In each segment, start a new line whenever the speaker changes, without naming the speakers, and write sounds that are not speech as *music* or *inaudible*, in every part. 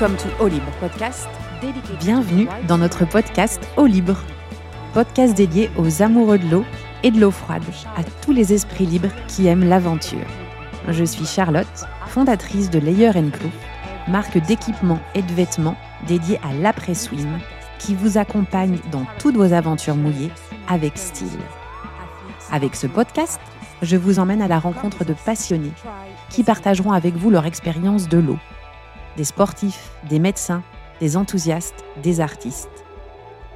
Welcome to Eau Libre podcast. Bienvenue dans notre podcast Eau Libre, podcast dédié aux amoureux de l'eau et de l'eau froide, à tous les esprits libres qui aiment l'aventure. Je suis Charlotte, fondatrice de Layer Clou, marque d'équipements et de vêtements dédiée à l'après-swim, qui vous accompagne dans toutes vos aventures mouillées avec style. Avec ce podcast, je vous emmène à la rencontre de passionnés qui partageront avec vous leur expérience de l'eau. Des sportifs, des médecins, des enthousiastes, des artistes.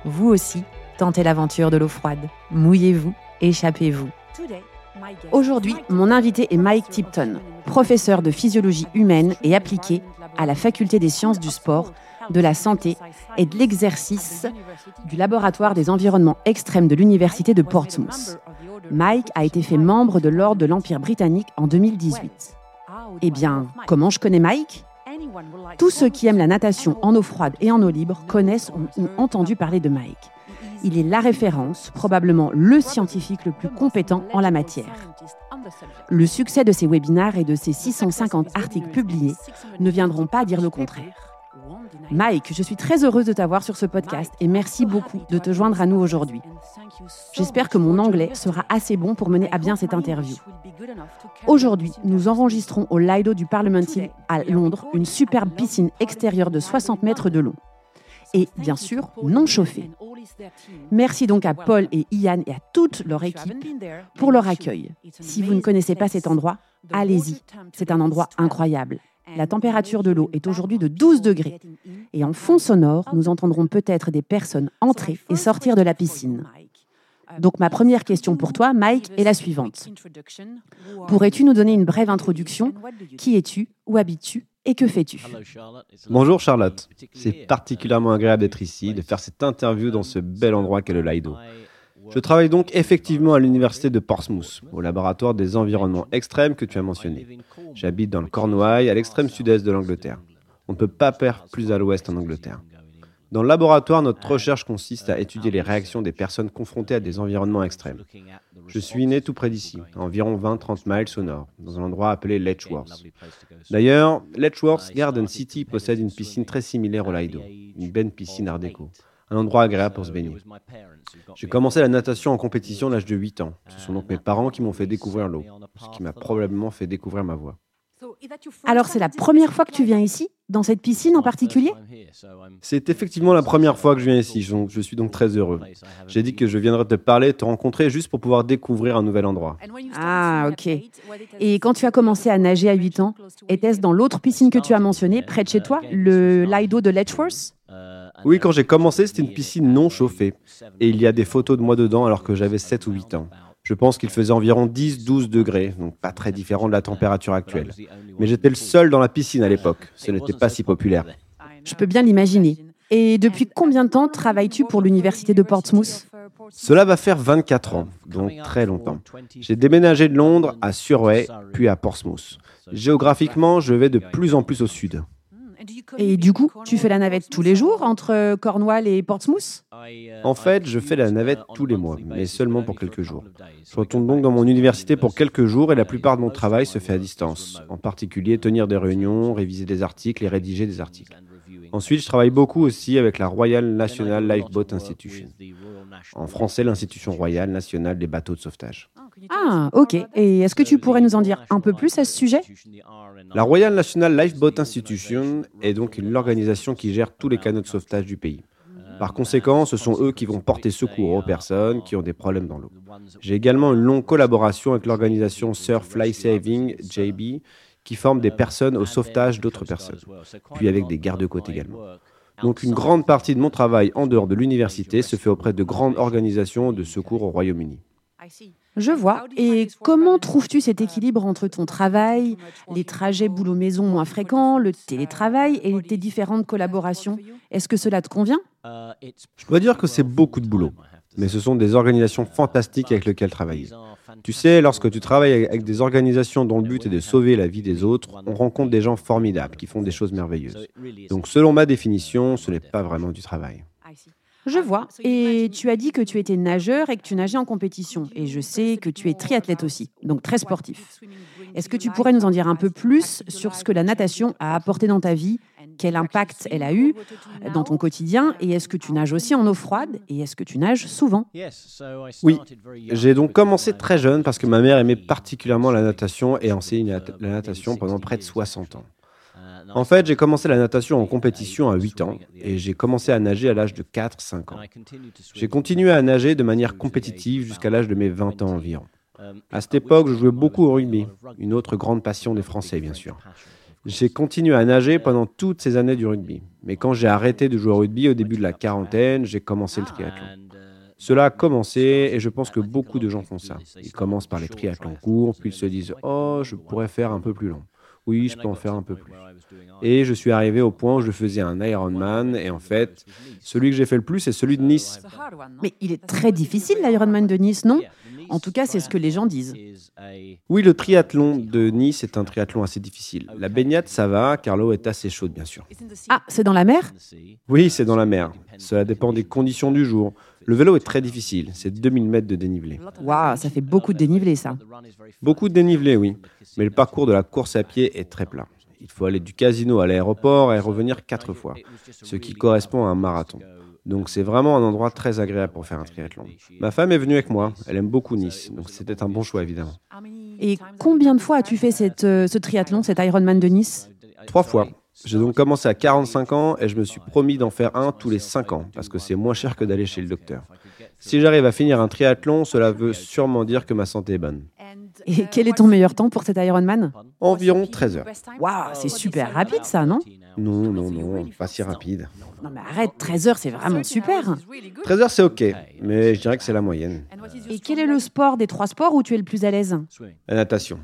Vous aussi, tentez l'aventure de l'eau froide. Mouillez-vous, échappez-vous. Aujourd'hui, mon invité est Mike Tipton, professeur de physiologie humaine et appliquée à la faculté des sciences du sport, de la santé et de l'exercice du laboratoire des environnements extrêmes de l'université de Portsmouth. Mike a été fait membre de l'ordre de l'Empire britannique en 2018. Eh bien, comment je connais Mike? Tous ceux qui aiment la natation en eau froide et en eau libre connaissent ou ont entendu parler de Mike. Il est la référence, probablement le scientifique le plus compétent en la matière. Le succès de ses webinaires et de ses 650 articles publiés ne viendront pas dire le contraire. Mike, je suis très heureuse de t'avoir sur ce podcast et merci beaucoup de te joindre à nous aujourd'hui. J'espère que mon anglais sera assez bon pour mener à bien cette interview. Aujourd'hui, nous enregistrons au Lido du Parliament Hill à Londres une superbe piscine extérieure de 60 mètres de long. Et bien sûr, non chauffée. Merci donc à Paul et Ian et à toute leur équipe pour leur accueil. Si vous ne connaissez pas cet endroit, allez-y. C'est un endroit incroyable. La température de l'eau est aujourd'hui de 12 degrés. Et en fond sonore, nous entendrons peut-être des personnes entrer et sortir de la piscine. Donc ma première question pour toi, Mike, est la suivante. Pourrais-tu nous donner une brève introduction? Qui es-tu? Où habites-tu? Et que fais-tu?
Bonjour Charlotte. C'est particulièrement agréable d'être ici, de faire cette interview dans ce bel endroit qu'est le Lido. Je travaille donc effectivement à l'université de Portsmouth, au laboratoire des environnements extrêmes que tu as mentionné. J'habite dans le Cornouailles, à l'extrême sud-est de l'Angleterre. On ne peut pas faire plus à l'ouest en Angleterre. Dans le laboratoire, notre recherche consiste à étudier les réactions des personnes confrontées à des environnements extrêmes. Je suis né tout près d'ici, à environ 20-30 miles au nord, dans un endroit appelé Letchworth. D'ailleurs, Letchworth Garden City possède une piscine très similaire au Lido, une belle piscine art déco, un endroit agréable pour se baigner. J'ai commencé la natation en compétition à l'âge de 8 ans. Ce sont donc mes parents qui m'ont fait découvrir l'eau, ce qui m'a probablement fait découvrir ma voix.
Alors c'est la première fois que tu viens ici, dans cette piscine en particulier?
C'est effectivement la première fois que je viens ici, je suis donc très heureux. J'ai dit que je viendrais te parler, te rencontrer juste pour pouvoir découvrir un nouvel endroit.
Ah ok. Et quand tu as commencé à nager à 8 ans, était-ce dans l'autre piscine que tu as mentionnée, près de chez toi, le Lido de Letchworth?
Oui, quand j'ai commencé, c'était une piscine non chauffée. Et il y a des photos de moi dedans alors que j'avais 7 ou 8 ans. Je pense qu'il faisait environ 10-12 degrés, donc pas très différent de la température actuelle. Mais j'étais le seul dans la piscine à l'époque. Ce n'était pas si populaire.
Je peux bien l'imaginer. Et depuis combien de temps travailles-tu pour l'université de Portsmouth?
Cela va faire 24 ans, donc très longtemps. J'ai déménagé de Londres à Surrey, puis à Portsmouth. Géographiquement, je vais de plus en plus au sud.
Et du coup, tu fais la navette tous les jours entre Cornwall et Portsmouth?
En fait, je fais la navette tous les mois, mais seulement pour quelques jours. Je retourne donc dans mon université pour quelques jours et la plupart de mon travail se fait à distance, en particulier tenir des réunions, réviser des articles et rédiger des articles. Ensuite, je travaille beaucoup aussi avec la Royal National Lifeboat Institution. En français, l'institution royale nationale des bateaux de sauvetage.
Ah, ok. Et est-ce que tu pourrais nous en dire un peu plus à ce sujet
La Royal National Lifeboat Institution est donc l'organisation qui gère tous les canaux de sauvetage du pays. Par conséquent, ce sont eux qui vont porter secours aux personnes qui ont des problèmes dans l'eau. J'ai également une longue collaboration avec l'organisation Surf Life Saving JB, qui forme des personnes au sauvetage d'autres personnes, puis avec des gardes-côtes également. Donc une grande partie de mon travail en dehors de l'université se fait auprès de grandes organisations de secours au Royaume-Uni.
Je vois. Et comment trouves-tu cet équilibre entre ton travail, les trajets boulot-maison moins fréquents, le télétravail et tes différentes collaborations? Est-ce que cela te convient?
Je dois dire que c'est beaucoup de boulot, mais ce sont des organisations fantastiques avec lesquelles travailler. Tu sais, lorsque tu travailles avec des organisations dont le but est de sauver la vie des autres, on rencontre des gens formidables qui font des choses merveilleuses. Donc selon ma définition, ce n'est pas vraiment du travail.
Je vois. Et tu as dit que tu étais nageur et que tu nageais en compétition. Et je sais que tu es triathlète aussi, donc très sportif. Est-ce que tu pourrais nous en dire un peu plus sur ce que la natation a apporté dans ta vie? Quel impact elle a eu dans ton quotidien? Et est-ce que tu nages aussi en eau froide? Et est-ce que tu nages souvent?
Oui, j'ai donc commencé très jeune parce que ma mère aimait particulièrement la natation et enseignait la natation pendant près de 60 ans. En fait, j'ai commencé la natation en compétition à 8 ans et j'ai commencé à nager à l'âge de 4-5 ans. J'ai continué à nager de manière compétitive jusqu'à l'âge de mes 20 ans environ. À cette époque, je jouais beaucoup au rugby, une autre grande passion des Français, bien sûr. J'ai continué à nager pendant toutes ces années du rugby. Mais quand j'ai arrêté de jouer au rugby au début de la quarantaine, j'ai commencé le triathlon. Cela a commencé et je pense que beaucoup de gens font ça. Ils commencent par les triathlons courts, puis ils se disent ⁇ Oh, je pourrais faire un peu plus long ⁇ oui, je peux en faire un peu plus. Et je suis arrivé au point où je faisais un Ironman, et en fait, celui que j'ai fait le plus, c'est celui de Nice.
Mais il est très difficile, l'Ironman de Nice, non? En tout cas, c'est ce que les gens disent.
Oui, le triathlon de Nice est un triathlon assez difficile. La baignade, ça va, car l'eau est assez chaude, bien sûr.
Ah, c'est dans la mer?
Oui, c'est dans la mer. Cela dépend des conditions du jour. Le vélo est très difficile, c'est 2000 mètres de dénivelé.
Waouh, ça fait beaucoup de dénivelé ça.
Beaucoup de dénivelé, oui. Mais le parcours de la course à pied est très plat. Il faut aller du casino à l'aéroport et revenir quatre fois, ce qui correspond à un marathon. Donc c'est vraiment un endroit très agréable pour faire un triathlon. Ma femme est venue avec moi, elle aime beaucoup Nice, donc c'était un bon choix évidemment.
Et combien de fois as-tu fait cette, euh, ce triathlon, cet Ironman de Nice?
Trois fois. J'ai donc commencé à 45 ans et je me suis promis d'en faire un tous les 5 ans parce que c'est moins cher que d'aller chez le docteur. Si j'arrive à finir un triathlon, cela veut sûrement dire que ma santé est bonne.
Et quel est ton meilleur temps pour cet Ironman?
Environ 13 heures.
Waouh, c'est super rapide ça, non?
Non, non, non, pas si rapide.
Non mais arrête, 13 heures, c'est vraiment super.
13 heures, c'est ok, mais je dirais que c'est la moyenne.
Et quel est le sport des trois sports où tu es le plus à l'aise?
La natation,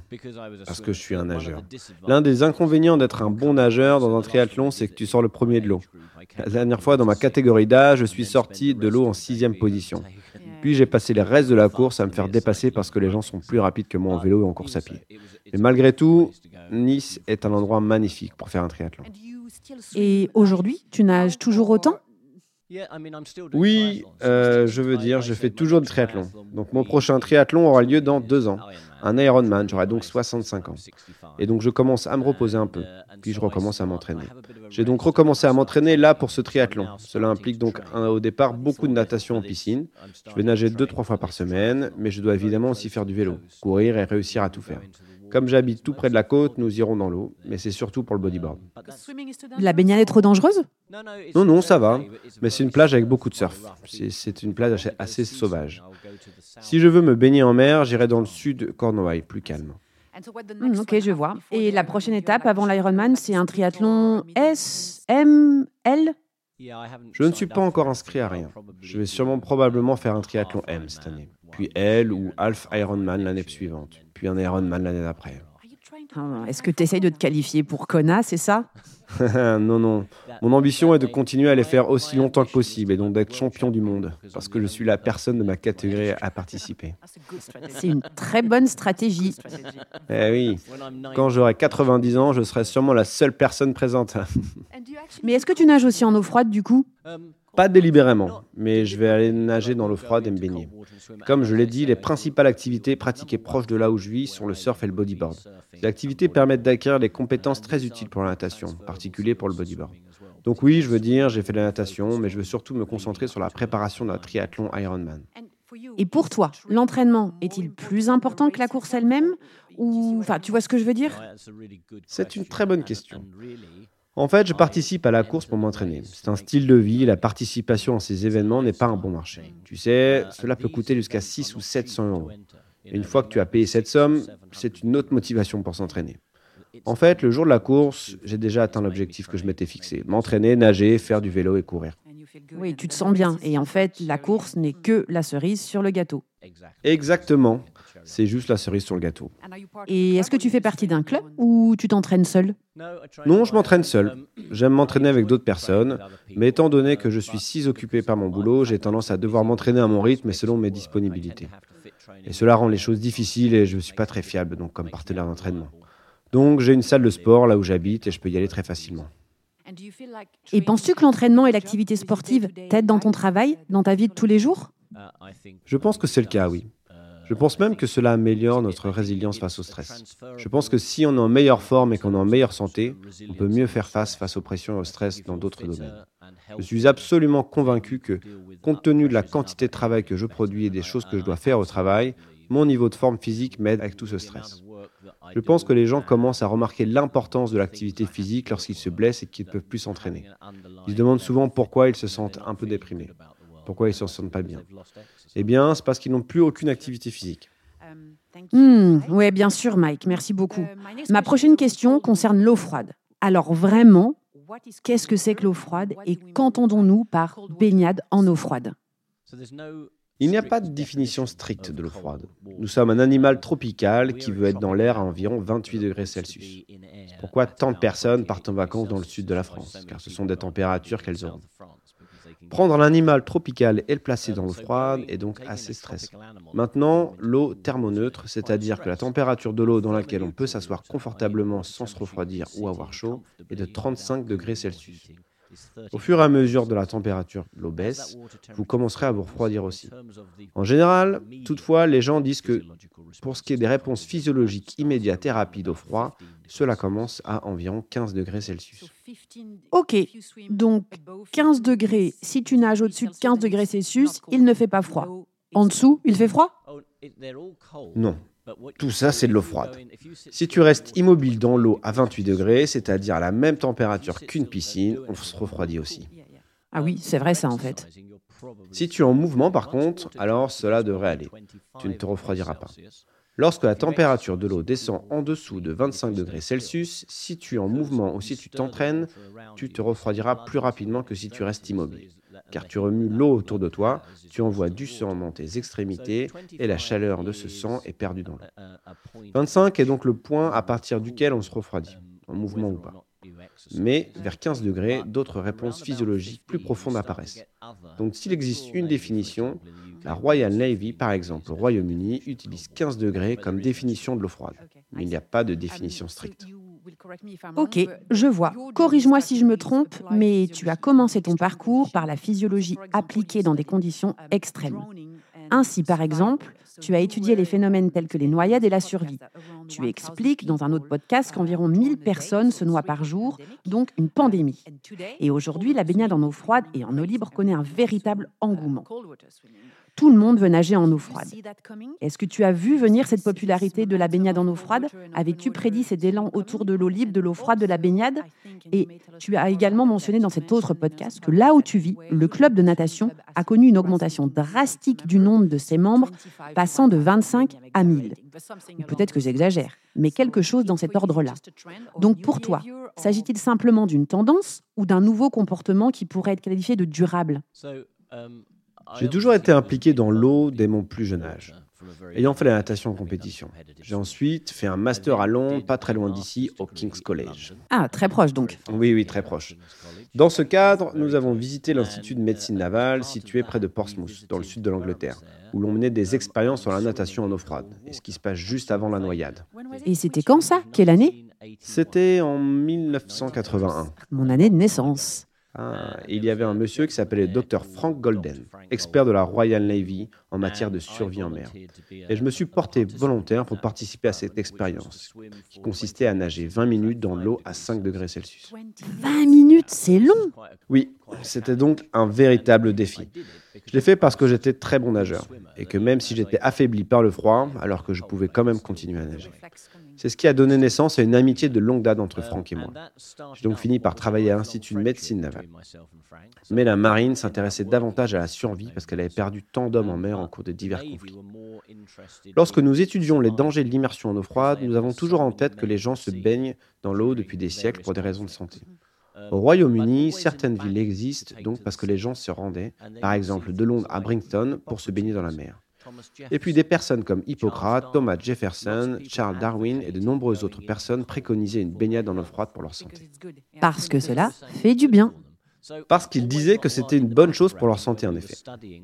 parce que je suis un nageur. L'un des inconvénients d'être un bon nageur dans un triathlon, c'est que tu sors le premier de l'eau. La dernière fois, dans ma catégorie d'âge, je suis sorti de l'eau en sixième position. Puis j'ai passé les restes de la course à me faire dépasser parce que les gens sont plus rapides que moi en vélo et en course à pied. Mais malgré tout, Nice est un endroit magnifique pour faire un triathlon.
Et aujourd'hui, tu nages toujours autant?
Oui, euh, je veux dire, je fais toujours du triathlon. Donc mon prochain triathlon aura lieu dans deux ans. Un Ironman, j'aurai donc 65 ans. Et donc je commence à me reposer un peu, puis je recommence à m'entraîner. J'ai donc recommencé à m'entraîner là pour ce triathlon. Cela implique donc au départ beaucoup de natation en piscine. Je vais nager deux, trois fois par semaine, mais je dois évidemment aussi faire du vélo, courir et réussir à tout faire. Comme j'habite tout près de la côte, nous irons dans l'eau, mais c'est surtout pour le bodyboard.
La baignade est trop dangereuse?
Non, non, ça va. Mais c'est une plage avec beaucoup de surf. C'est une plage assez sauvage. Si je veux me baigner en mer, j'irai dans le sud Cornouailles, plus calme.
Hmm, ok, je vois. Et la prochaine étape avant l'Ironman, c'est un triathlon S, M, L?
Je ne suis pas encore inscrit à rien. Je vais sûrement probablement faire un triathlon M cette année, puis L ou Half Ironman l'année suivante puis un Ironman l'année d'après.
Ah, est-ce que tu essayes de te qualifier pour Kona, c'est ça? *laughs*
Non, non. Mon ambition est de continuer à les faire aussi longtemps que possible et donc d'être champion du monde, parce que je suis la personne de ma catégorie à participer.
C'est une très bonne stratégie.
Eh oui, quand j'aurai 90 ans, je serai sûrement la seule personne présente.
Mais est-ce que tu nages aussi en eau froide du coup?
Pas délibérément, mais je vais aller nager dans l'eau froide et me baigner. Comme je l'ai dit, les principales activités pratiquées proches de là où je vis sont le surf et le bodyboard. Ces activités permettent d'acquérir des compétences très utiles pour la natation, en particulier pour le bodyboard. Donc oui, je veux dire, j'ai fait de la natation, mais je veux surtout me concentrer sur la préparation d'un triathlon Ironman.
Et pour toi, l'entraînement est-il plus important que la course elle-même? Ou, enfin, tu vois ce que je veux dire?
C'est une très bonne question. En fait, je participe à la course pour m'entraîner. C'est un style de vie. La participation à ces événements n'est pas un bon marché. Tu sais, cela peut coûter jusqu'à 6 ou 700 euros. Et une fois que tu as payé cette somme, c'est une autre motivation pour s'entraîner. En fait, le jour de la course, j'ai déjà atteint l'objectif que je m'étais fixé. M'entraîner, nager, faire du vélo et courir.
Oui, tu te sens bien. Et en fait, la course n'est que la cerise sur le gâteau.
Exactement. C'est juste la cerise sur le gâteau.
Et est-ce que tu fais partie d'un club ou tu t'entraînes seul?
Non, je m'entraîne seul. J'aime m'entraîner avec d'autres personnes, mais étant donné que je suis si occupé par mon boulot, j'ai tendance à devoir m'entraîner à mon rythme et selon mes disponibilités. Et cela rend les choses difficiles et je ne suis pas très fiable donc comme partenaire d'entraînement. Donc j'ai une salle de sport là où j'habite et je peux y aller très facilement.
Et penses-tu que l'entraînement et l'activité sportive t'aident dans ton travail, dans ta vie de tous les jours?
Je pense que c'est le cas, oui. Je pense même que cela améliore notre résilience face au stress. Je pense que si on est en meilleure forme et qu'on est en meilleure santé, on peut mieux faire face face aux pressions et au stress dans d'autres domaines. Je suis absolument convaincu que, compte tenu de la quantité de travail que je produis et des choses que je dois faire au travail, mon niveau de forme physique m'aide avec tout ce stress. Je pense que les gens commencent à remarquer l'importance de l'activité physique lorsqu'ils se blessent et qu'ils ne peuvent plus s'entraîner. Ils se demandent souvent pourquoi ils se sentent un peu déprimés, pourquoi ils ne se sentent pas bien. Eh bien, c'est parce qu'ils n'ont plus aucune activité physique.
Hmm, oui, bien sûr, Mike, merci beaucoup. Ma prochaine question concerne l'eau froide. Alors vraiment, qu'est-ce que c'est que l'eau froide et qu'entendons-nous par baignade en eau froide?
Il n'y a pas de définition stricte de l'eau froide. Nous sommes un animal tropical qui veut être dans l'air à environ 28 degrés Celsius. C'est pourquoi tant de personnes partent en vacances dans le sud de la France, car ce sont des températures qu'elles auront. Prendre un animal tropical et le placer dans l'eau froide est donc assez stressant. Maintenant, l'eau thermoneutre, c'est-à-dire que la température de l'eau dans laquelle on peut s'asseoir confortablement sans se refroidir ou avoir chaud, est de 35 degrés Celsius. Au fur et à mesure de la température de l'eau baisse, vous commencerez à vous refroidir aussi. En général, toutefois, les gens disent que pour ce qui est des réponses physiologiques immédiates et rapides au froid, cela commence à environ 15 degrés Celsius.
Ok, donc 15 degrés, si tu nages au-dessus de 15 degrés Celsius, il ne fait pas froid. En dessous, il fait froid?
Non, tout ça, c'est de l'eau froide. Si tu restes immobile dans l'eau à 28 degrés, c'est-à-dire à la même température qu'une piscine, on se refroidit aussi.
Ah oui, c'est vrai ça en fait.
Si tu es en mouvement par contre, alors cela devrait aller. Tu ne te refroidiras pas. Lorsque la température de l'eau descend en dessous de 25 degrés Celsius, si tu es en mouvement ou si tu t'entraînes, tu te refroidiras plus rapidement que si tu restes immobile car tu remues l'eau autour de toi, tu envoies du sang dans tes extrémités et la chaleur de ce sang est perdue dans l'eau. 25 est donc le point à partir duquel on se refroidit, en mouvement ou pas. Mais vers 15 degrés, d'autres réponses physiologiques plus profondes apparaissent. Donc s'il existe une définition, la Royal Navy, par exemple, au Royaume-Uni, utilise 15 degrés comme définition de l'eau froide. Mais il n'y a pas de définition stricte.
Ok, je vois. Corrige-moi si je me trompe, mais tu as commencé ton parcours par la physiologie appliquée dans des conditions extrêmes. Ainsi, par exemple, tu as étudié les phénomènes tels que les noyades et la survie. Tu expliques dans un autre podcast qu'environ 1000 personnes se noient par jour, donc une pandémie. Et aujourd'hui, la baignade en eau froide et en eau libre connaît un véritable engouement tout le monde veut nager en eau froide. Est-ce que tu as vu venir cette popularité de la baignade en eau froide? Avais-tu prédit cet élan autour de l'eau libre, de l'eau froide, de la baignade? Et tu as également mentionné dans cet autre podcast que là où tu vis, le club de natation a connu une augmentation drastique du nombre de ses membres, passant de 25 à 1000. Peut-être que j'exagère, mais quelque chose dans cet ordre-là. Donc pour toi, s'agit-il simplement d'une tendance ou d'un nouveau comportement qui pourrait être qualifié de durable?
J'ai toujours été impliqué dans l'eau dès mon plus jeune âge, ayant fait la natation en compétition. J'ai ensuite fait un master à Londres, pas très loin d'ici, au King's College.
Ah, très proche donc.
Oui, oui, très proche. Dans ce cadre, nous avons visité l'Institut de médecine navale situé près de Portsmouth, dans le sud de l'Angleterre, où l'on menait des expériences sur la natation en eau froide, et ce qui se passe juste avant la noyade.
Et c'était quand ça? Quelle année?
C'était en 1981.
Mon année de naissance.
Ah, il y avait un monsieur qui s'appelait Dr Frank Golden, expert de la Royal Navy en matière de survie en mer. Et je me suis porté volontaire pour participer à cette expérience, qui consistait à nager 20 minutes dans l'eau à 5 degrés Celsius.
20 minutes, c'est long
Oui, c'était donc un véritable défi. Je l'ai fait parce que j'étais très bon nageur, et que même si j'étais affaibli par le froid, alors que je pouvais quand même continuer à nager. C'est ce qui a donné naissance à une amitié de longue date entre Franck et moi. J'ai donc fini par travailler à l'Institut de médecine navale. Mais la marine s'intéressait davantage à la survie parce qu'elle avait perdu tant d'hommes en mer en cours de divers conflits. Lorsque nous étudions les dangers de l'immersion en eau froide, nous avons toujours en tête que les gens se baignent dans l'eau depuis des siècles pour des raisons de santé. Au Royaume-Uni, certaines villes existent donc parce que les gens se rendaient, par exemple de Londres à Brighton, pour se baigner dans la mer. Et puis des personnes comme Hippocrate, Thomas Jefferson, Charles Darwin et de nombreuses autres personnes préconisaient une baignade en eau froide pour leur santé.
Parce que cela fait du bien.
Parce qu'ils disaient que c'était une bonne chose pour leur santé, en effet.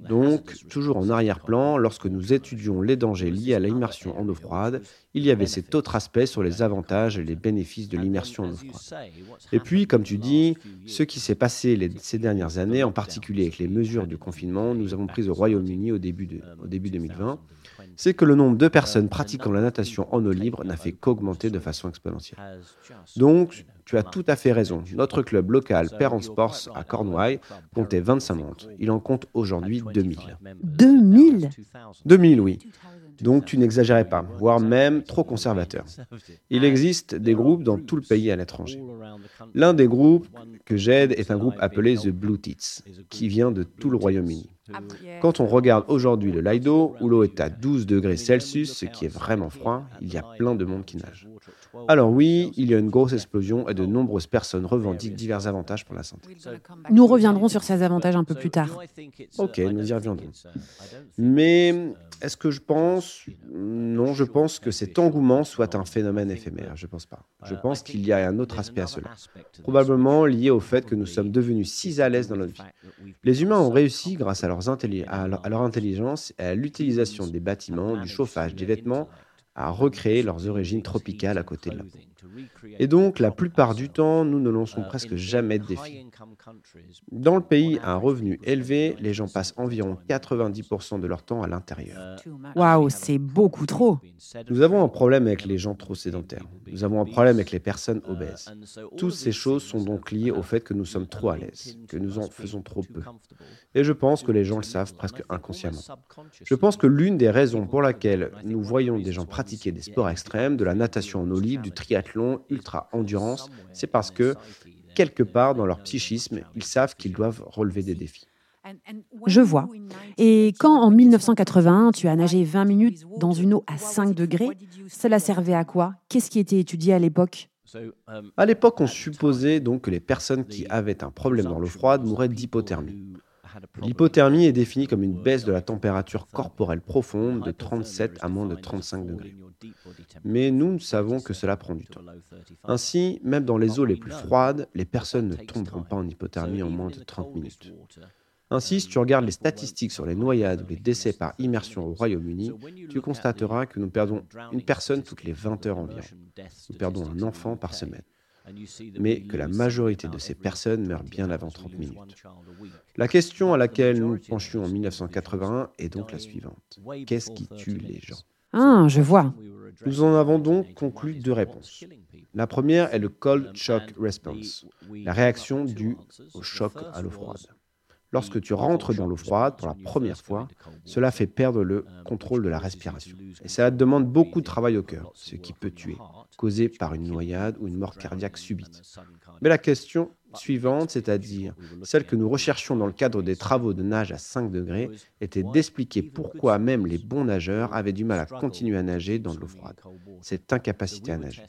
Donc, toujours en arrière-plan, lorsque nous étudions les dangers liés à l'immersion en eau froide, il y avait cet autre aspect sur les avantages et les bénéfices de l'immersion en eau froide. Et puis, comme tu dis, ce qui s'est passé ces dernières années, en particulier avec les mesures de confinement, nous avons prises au Royaume-Uni au début, au début 2020, c'est que le nombre de personnes pratiquant la natation en eau libre n'a fait qu'augmenter de façon exponentielle. Donc, tu as tout à fait raison. Notre club local Parent Sports à Cornouailles comptait 25 membres. Il en compte aujourd'hui 2000.
2000
2000, oui. Donc tu n'exagérais pas, voire même trop conservateur. Il existe des groupes dans tout le pays à l'étranger. L'un des groupes que j'aide est un groupe appelé The Blue Tits, qui vient de tout le Royaume-Uni. Quand on regarde aujourd'hui le Lido, où l'eau est à 12 degrés Celsius, ce qui est vraiment froid, il y a plein de monde qui nage. Alors oui, il y a une grosse explosion et de nombreuses personnes revendiquent divers avantages pour la santé.
Nous reviendrons sur ces avantages un peu plus tard.
Ok, nous y reviendrons. Mais est-ce que je pense Non, je pense que cet engouement soit un phénomène éphémère. Je ne pense pas. Je pense qu'il y a un autre aspect à cela. Probablement lié au fait que nous sommes devenus si à l'aise dans notre vie. Les humains ont réussi, grâce à, leurs à leur intelligence et à l'utilisation des bâtiments, du chauffage, des vêtements, à recréer leurs origines tropicales à côté de la. Et donc, la plupart du temps, nous ne lançons presque jamais de défis. Dans le pays à un revenu élevé, les gens passent environ 90% de leur temps à l'intérieur.
Waouh, c'est beaucoup trop.
Nous avons un problème avec les gens trop sédentaires. Nous avons un problème avec les personnes obèses. Toutes ces choses sont donc liées au fait que nous sommes trop à l'aise, que nous en faisons trop peu. Et je pense que les gens le savent presque inconsciemment. Je pense que l'une des raisons pour laquelle nous voyons des gens pratiquer des sports extrêmes, de la natation en eau libre, du triathlon, ultra-endurance, c'est parce que, quelque part dans leur psychisme, ils savent qu'ils doivent relever des défis.
Je vois. Et quand en 1981, tu as nagé 20 minutes dans une eau à 5 degrés, cela servait à quoi? Qu'est-ce qui était étudié à l'époque?
À l'époque, on supposait donc que les personnes qui avaient un problème dans l'eau froide mouraient d'hypothermie. L'hypothermie est définie comme une baisse de la température corporelle profonde de 37 à moins de 35 degrés. Mais nous savons que cela prend du temps. Ainsi, même dans les eaux les plus froides, les personnes ne tomberont pas en hypothermie en moins de 30 minutes. Ainsi, si tu regardes les statistiques sur les noyades ou les décès par immersion au Royaume-Uni, tu constateras que nous perdons une personne toutes les 20 heures environ. Nous perdons un enfant par semaine mais que la majorité de ces personnes meurent bien avant 30 minutes. La question à laquelle nous penchions en 1981 est donc la suivante. Qu'est-ce qui tue les gens?
Ah, je vois.
Nous en avons donc conclu deux réponses. La première est le cold shock response, la réaction due au choc à l'eau froide. Lorsque tu rentres dans l'eau froide pour la première fois, cela fait perdre le contrôle de la respiration. Et cela demande beaucoup de travail au cœur, ce qui peut tuer, causé par une noyade ou une mort cardiaque subite. Mais la question suivante, c'est-à-dire celle que nous recherchions dans le cadre des travaux de nage à 5 degrés, était d'expliquer pourquoi même les bons nageurs avaient du mal à continuer à nager dans l'eau froide, cette incapacité à nager.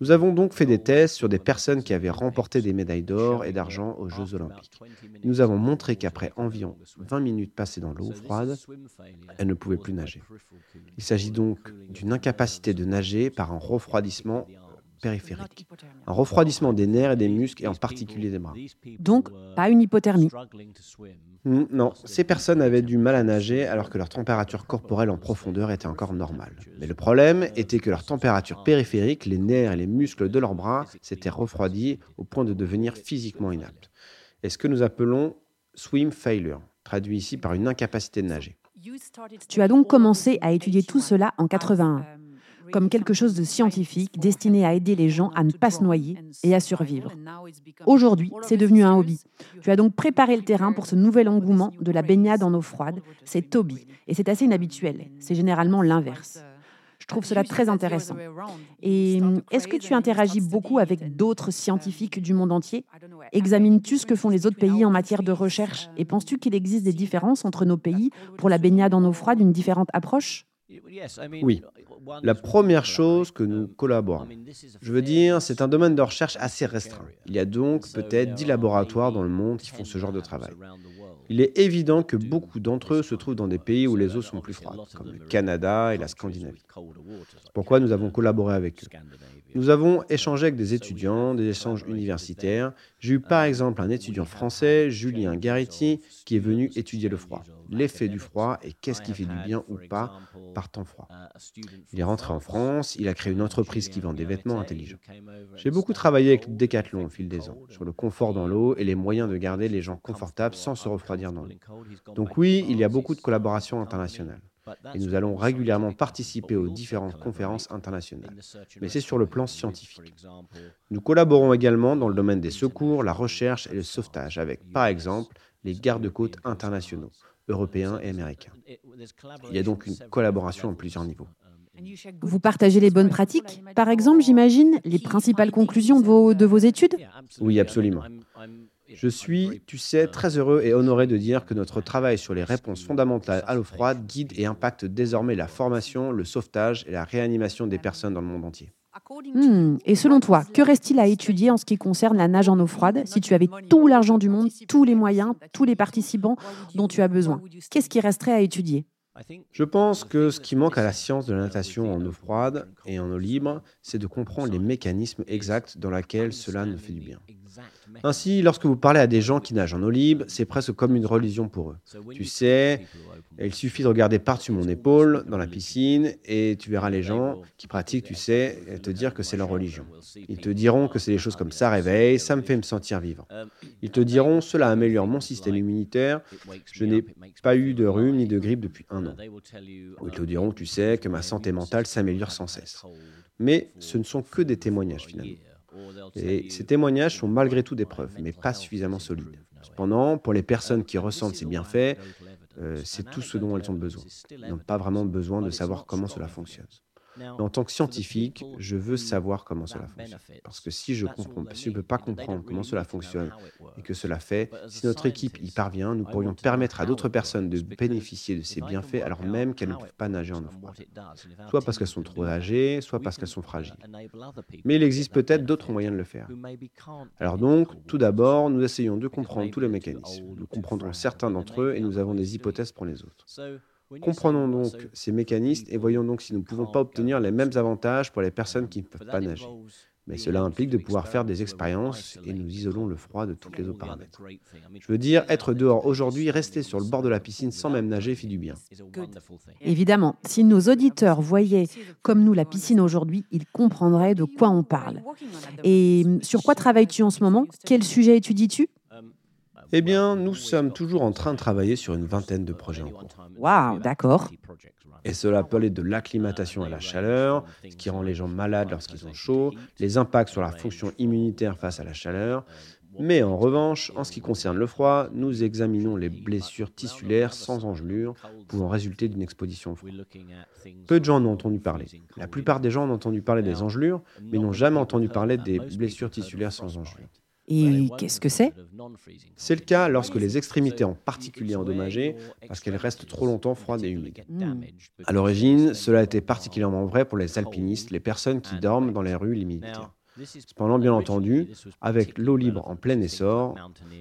Nous avons donc fait des tests sur des personnes qui avaient remporté des médailles d'or et d'argent aux Jeux olympiques. Nous avons montré qu'après environ 20 minutes passées dans l'eau froide, elles ne pouvaient plus nager. Il s'agit donc d'une incapacité de nager par un refroidissement périphérique. Un refroidissement des nerfs et des muscles, et en particulier des bras.
Donc, pas une hypothermie.
Hmm, non, ces personnes avaient du mal à nager alors que leur température corporelle en profondeur était encore normale. Mais le problème était que leur température périphérique, les nerfs et les muscles de leurs bras, s'étaient refroidis au point de devenir physiquement inaptes. Et ce que nous appelons swim failure, traduit ici par une incapacité de nager.
Tu as donc commencé à étudier tout cela en 81 comme quelque chose de scientifique destiné à aider les gens à ne pas se noyer et à survivre. Aujourd'hui, c'est devenu un hobby. Tu as donc préparé le terrain pour ce nouvel engouement de la baignade en eau froide. C'est hobby et c'est assez inhabituel. C'est généralement l'inverse. Je trouve cela très intéressant. Et est-ce que tu interagis beaucoup avec d'autres scientifiques du monde entier? Examines-tu ce que font les autres pays en matière de recherche? Et penses-tu qu'il existe des différences entre nos pays pour la baignade en eau froide, une différente approche?
Oui. La première chose que nous collaborons, je veux dire, c'est un domaine de recherche assez restreint. Il y a donc peut-être 10 laboratoires dans le monde qui font ce genre de travail. Il est évident que beaucoup d'entre eux se trouvent dans des pays où les eaux sont plus froides, comme le Canada et la Scandinavie. Pourquoi nous avons collaboré avec eux? Nous avons échangé avec des étudiants, des échanges universitaires. J'ai eu par exemple un étudiant français, Julien Garretti, qui est venu étudier le froid, l'effet du froid et qu'est-ce qui fait du bien ou pas par temps froid. Il est rentré en France, il a créé une entreprise qui vend des vêtements intelligents. J'ai beaucoup travaillé avec Decathlon au fil des ans, sur le confort dans l'eau et les moyens de garder les gens confortables sans se refroidir dans l'eau. Donc oui, il y a beaucoup de collaborations internationales et nous allons régulièrement participer aux différentes conférences internationales. Mais c'est sur le plan scientifique. Nous collaborons également dans le domaine des secours, la recherche et le sauvetage avec, par exemple, les gardes-côtes internationaux, européens et américains. Il y a donc une collaboration à plusieurs niveaux.
Vous partagez les bonnes pratiques? Par exemple, j'imagine, les principales conclusions de vos, de vos études?
Oui, absolument. Je suis, tu sais, très heureux et honoré de dire que notre travail sur les réponses fondamentales à l'eau froide guide et impacte désormais la formation, le sauvetage et la réanimation des personnes dans le monde entier.
Hmm, et selon toi, que reste-t-il à étudier en ce qui concerne la nage en eau froide si tu avais tout l'argent du monde, tous les moyens, tous les participants dont tu as besoin? Qu'est-ce qui resterait à étudier?
Je pense que ce qui manque à la science de la natation en eau froide et en eau libre, c'est de comprendre les mécanismes exacts dans lesquels cela nous fait du bien. Ainsi, lorsque vous parlez à des gens qui nagent en eau libre, c'est presque comme une religion pour eux. Tu sais, il suffit de regarder par-dessus mon épaule dans la piscine et tu verras les gens qui pratiquent, tu sais, te dire que c'est leur religion. Ils te diront que c'est des choses comme ça réveille, ça me fait me sentir vivant. Ils te diront cela améliore mon système immunitaire, je n'ai pas eu de rhume ni de grippe depuis un an. Ou ils te diront, tu sais, que ma santé mentale s'améliore sans cesse. Mais ce ne sont que des témoignages finalement. Et ces témoignages sont malgré tout des preuves, mais pas suffisamment solides. Cependant, pour les personnes qui ressentent ces bienfaits, euh, c'est tout ce dont elles ont besoin. Elles n'ont pas vraiment besoin de savoir comment cela fonctionne. Mais en tant que scientifique, je veux savoir comment cela fonctionne. Parce que si je ne peux pas comprendre comment cela fonctionne et que cela fait, si notre équipe y parvient, nous pourrions permettre à d'autres personnes de bénéficier de ces bienfaits alors même qu'elles ne peuvent pas nager en eau froide. Soit parce qu'elles sont trop âgées, soit parce qu'elles sont fragiles. Mais il existe peut-être d'autres moyens de le faire. Alors donc, tout d'abord, nous essayons de comprendre tous les mécanismes. Nous comprendrons certains d'entre eux et nous avons des hypothèses pour les autres. Comprenons donc ces mécanismes et voyons donc si nous ne pouvons pas obtenir les mêmes avantages pour les personnes qui ne peuvent pas nager. Mais cela implique de pouvoir faire des expériences et nous isolons le froid de tous les autres paramètres. Je veux dire, être dehors aujourd'hui, rester sur le bord de la piscine sans même nager fait du bien.
Évidemment, si nos auditeurs voyaient comme nous la piscine aujourd'hui, ils comprendraient de quoi on parle. Et sur quoi travailles-tu en ce moment? Quel sujet étudies-tu?
Eh bien, nous sommes toujours en train de travailler sur une vingtaine de projets en cours.
Waouh, d'accord.
Et cela peut aller de l'acclimatation à la chaleur, ce qui rend les gens malades lorsqu'ils ont chaud, les impacts sur la fonction immunitaire face à la chaleur. Mais en revanche, en ce qui concerne le froid, nous examinons les blessures tissulaires sans engelure pouvant résulter d'une exposition au froid. Peu de gens en ont entendu parler. La plupart des gens ont entendu parler des engelures, mais n'ont jamais entendu parler des blessures tissulaires sans engelure.
Et qu'est-ce que c'est
C'est le cas lorsque les extrémités en particulier endommagées parce qu'elles restent trop longtemps froides et humides. À l'origine, cela été particulièrement vrai pour les alpinistes, les personnes qui dorment dans les rues limitaires. Cependant, bien entendu, avec l'eau libre en plein essor,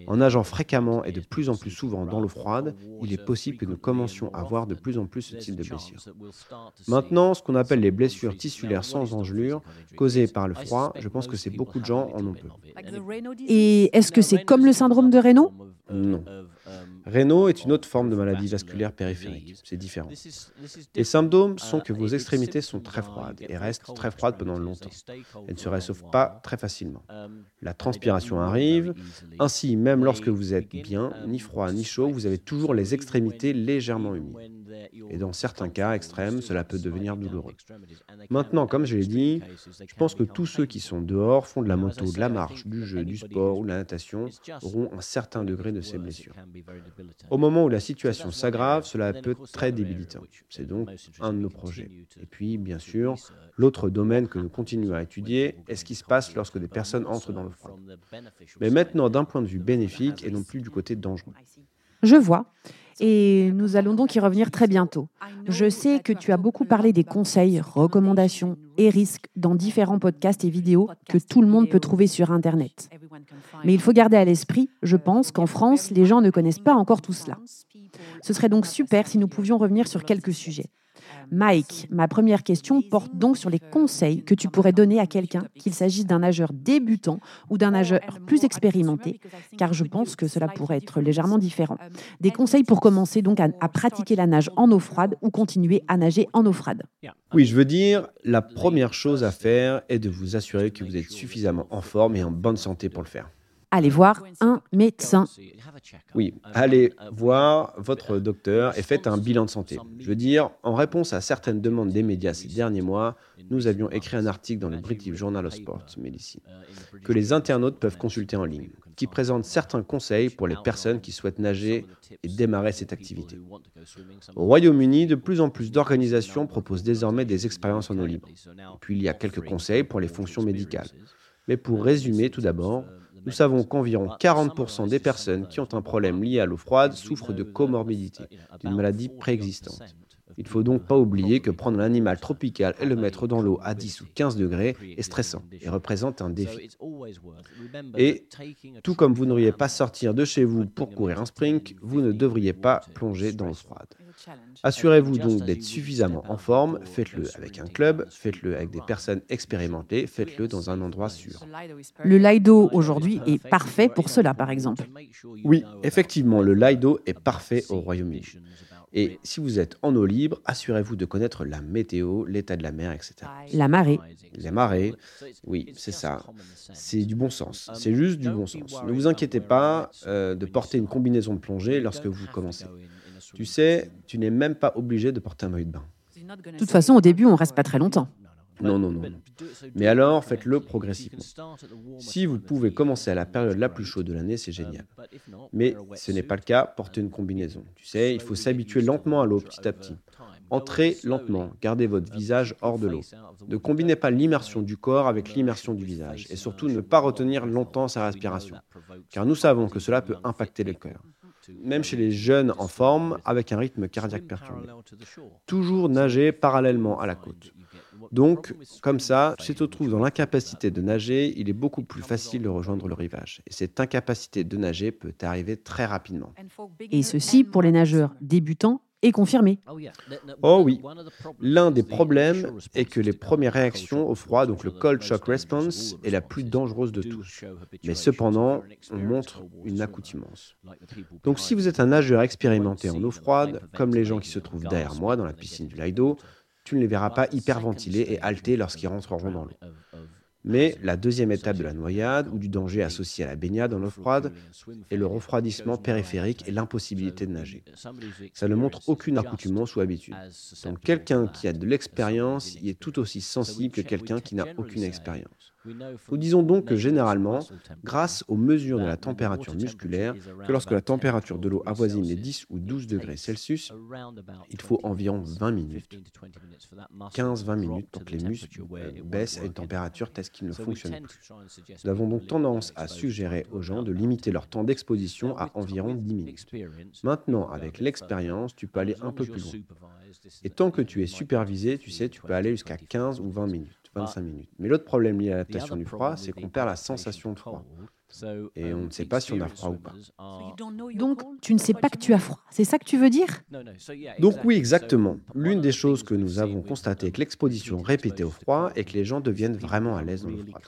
en nageant fréquemment et de plus en plus souvent dans l'eau froide, il est possible que nous commencions à voir de plus en plus ce type de blessures. Maintenant, ce qu'on appelle les blessures tissulaires sans engelure, causées par le froid, je pense que c'est beaucoup de gens en ont peu.
Et est-ce que c'est comme le syndrome de Raynaud?
Non. Raynaud est une autre forme de maladie vasculaire périphérique. C'est différent. Les symptômes sont que vos extrémités sont très froides et restent très froides pendant longtemps. Elles ne se réchauffent pas très facilement. La transpiration arrive. Ainsi, même lorsque vous êtes bien, ni froid ni chaud, vous avez toujours les extrémités légèrement humides. Et dans certains cas extrêmes, cela peut devenir douloureux. Maintenant, comme je l'ai dit, je pense que tous ceux qui sont dehors, font de la moto, de la marche, du jeu, du sport ou de la natation, auront un certain degré de ces blessures. Au moment où la situation s'aggrave, cela peut être très débilitant. C'est donc un de nos projets. Et puis, bien sûr, l'autre domaine que nous continuons à étudier est ce qui se passe lorsque des personnes entrent dans le froid. Mais maintenant d'un point de vue bénéfique et non plus du côté dangereux.
Je vois. Et nous allons donc y revenir très bientôt. Je sais que tu as beaucoup parlé des conseils, recommandations et risques dans différents podcasts et vidéos que tout le monde peut trouver sur Internet. Mais il faut garder à l'esprit, je pense, qu'en France, les gens ne connaissent pas encore tout cela. Ce serait donc super si nous pouvions revenir sur quelques sujets. Mike, ma première question porte donc sur les conseils que tu pourrais donner à quelqu'un, qu'il s'agisse d'un nageur débutant ou d'un nageur plus expérimenté, car je pense que cela pourrait être légèrement différent. Des conseils pour commencer donc à, à pratiquer la nage en eau froide ou continuer à nager en eau froide.
Oui, je veux dire, la première chose à faire est de vous assurer que vous êtes suffisamment en forme et en bonne santé pour le faire.
Allez voir un médecin.
Oui, allez voir votre docteur et faites un bilan de santé. Je veux dire, en réponse à certaines demandes des médias ces derniers mois, nous avions écrit un article dans le British Journal of Sport Medicine que les internautes peuvent consulter en ligne, qui présente certains conseils pour les personnes qui souhaitent nager et démarrer cette activité. Au Royaume-Uni, de plus en plus d'organisations proposent désormais des expériences en eau libre. Puis il y a quelques conseils pour les fonctions médicales. Mais pour résumer tout d'abord, nous savons qu'environ 40% des personnes qui ont un problème lié à l'eau froide souffrent de comorbidité, d'une maladie préexistante. Il ne faut donc pas oublier que prendre un animal tropical et le mettre dans l'eau à 10 ou 15 degrés est stressant et représente un défi. Et tout comme vous n'auriez pas sortir de chez vous pour courir un sprint, vous ne devriez pas plonger dans l'eau froide. Assurez-vous donc d'être suffisamment en forme, faites-le avec un club, faites-le avec des personnes expérimentées, faites-le dans un endroit sûr.
Le Lido aujourd'hui est parfait pour cela, par exemple.
Oui, effectivement, le Lido est parfait au Royaume-Uni. Et si vous êtes en eau libre, assurez-vous de connaître la météo, l'état de la mer, etc.
La marée.
Les marées, oui, c'est ça. C'est du bon sens. C'est juste du bon sens. Ne vous inquiétez pas euh, de porter une combinaison de plongée lorsque vous commencez. Tu sais, tu n'es même pas obligé de porter un maillot de bain.
De toute façon, au début, on reste pas très longtemps.
Non, non, non. Mais alors, faites-le progressivement. Si vous pouvez commencer à la période la plus chaude de l'année, c'est génial. Mais ce n'est pas le cas, portez une combinaison. Tu sais, il faut s'habituer lentement à l'eau petit à petit. Entrez lentement, gardez votre visage hors de l'eau. Ne combinez pas l'immersion du corps avec l'immersion du visage. Et surtout, ne pas retenir longtemps sa respiration. Car nous savons que cela peut impacter le cœur même chez les jeunes en forme, avec un rythme cardiaque perturbé. Toujours nager parallèlement à la côte. Donc, comme ça, si tu te trouves dans l'incapacité de nager, il est beaucoup plus facile de rejoindre le rivage. Et cette incapacité de nager peut arriver très rapidement.
Et ceci pour les nageurs débutants et confirmé.
Oh oui. L'un des problèmes est que les premières réactions au froid, donc le cold shock response, est la plus dangereuse de tous. Mais cependant, on montre une accoutumance. Donc si vous êtes un nageur expérimenté en eau froide, comme les gens qui se trouvent derrière moi dans la piscine du Lido, tu ne les verras pas hyperventilés et haltés lorsqu'ils rentreront dans l'eau. Mais la deuxième étape de la noyade ou du danger associé à la baignade en eau froide est le refroidissement périphérique et l'impossibilité de nager. Ça ne montre aucune accoutumance ou habitude. Donc quelqu'un qui a de l'expérience y est tout aussi sensible que quelqu'un qui n'a aucune expérience. Nous disons donc que généralement, grâce aux mesures de la température musculaire, que lorsque la température de l'eau avoisine les 10 ou 12 degrés Celsius, il faut environ 20 minutes, 15-20 minutes pour que les muscles euh, baissent à une température telle qu'ils ne fonctionnent plus. Nous avons donc tendance à suggérer aux gens de limiter leur temps d'exposition à environ 10 minutes. Maintenant, avec l'expérience, tu peux aller un peu plus loin. Et tant que tu es supervisé, tu sais, tu peux aller jusqu'à 15 ou 20 minutes. 25 minutes. Mais l'autre problème lié à l'adaptation du froid, c'est qu'on perd la sensation de froid. Et on ne sait pas si on a froid ou pas.
Donc, tu ne sais pas que tu as froid. C'est ça que tu veux dire?
Donc oui, exactement. L'une des choses que nous avons constatées avec l'exposition répétée au froid est que les gens deviennent vraiment à l'aise dans le froid.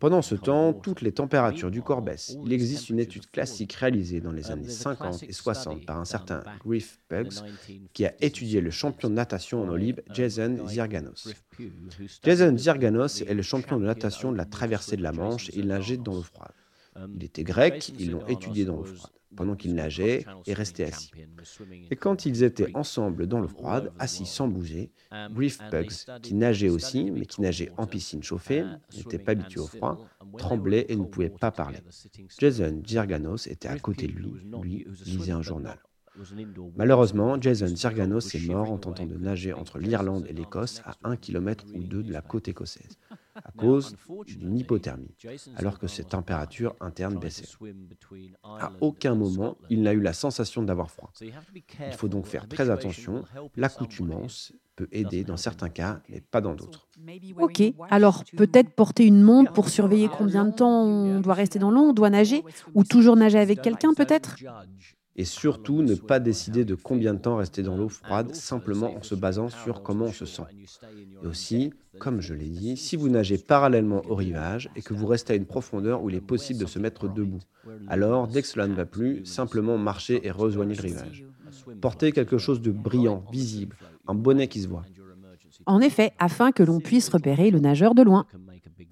Pendant ce temps, toutes les températures du corps baissent. Il existe une étude classique réalisée dans les années 50 et 60 par un certain Griff Bugs qui a étudié le champion de natation en eau libre Jason Zirganos. Jason Zirganos est le champion de natation de la traversée de la Manche et il nageait dans l'eau froide. Il était grec, ils l'ont étudié dans l'eau froide, pendant qu'il nageait et restait assis. Et quand ils étaient ensemble dans l'eau froide, assis sans bouger, Griff Bugs, qui nageait aussi, mais qui nageait en piscine chauffée, n'était pas habitué au froid, tremblait et ne pouvait pas parler. Jason Girganos était à côté de lui, lui lisait un journal. Malheureusement, Jason Zirganos est mort en tentant de nager entre l'Irlande et l'Écosse à un kilomètre ou deux de la côte écossaise, *laughs* à cause d'une hypothermie, alors que ses températures internes baissaient. À aucun moment, il n'a eu la sensation d'avoir froid. Il faut donc faire très attention. L'accoutumance peut aider dans certains cas, mais pas dans d'autres.
Ok, alors peut-être porter une montre pour surveiller combien de temps on doit rester dans l'eau, on doit nager, ou toujours nager avec quelqu'un peut-être?
Et surtout, ne pas décider de combien de temps rester dans l'eau froide simplement en se basant sur comment on se sent. Et aussi, comme je l'ai dit, si vous nagez parallèlement au rivage et que vous restez à une profondeur où il est possible de se mettre debout, alors dès que cela ne va plus, simplement marchez et rejoignez le rivage. Portez quelque chose de brillant, visible, un bonnet qui se voit.
En effet, afin que l'on puisse repérer le nageur de loin.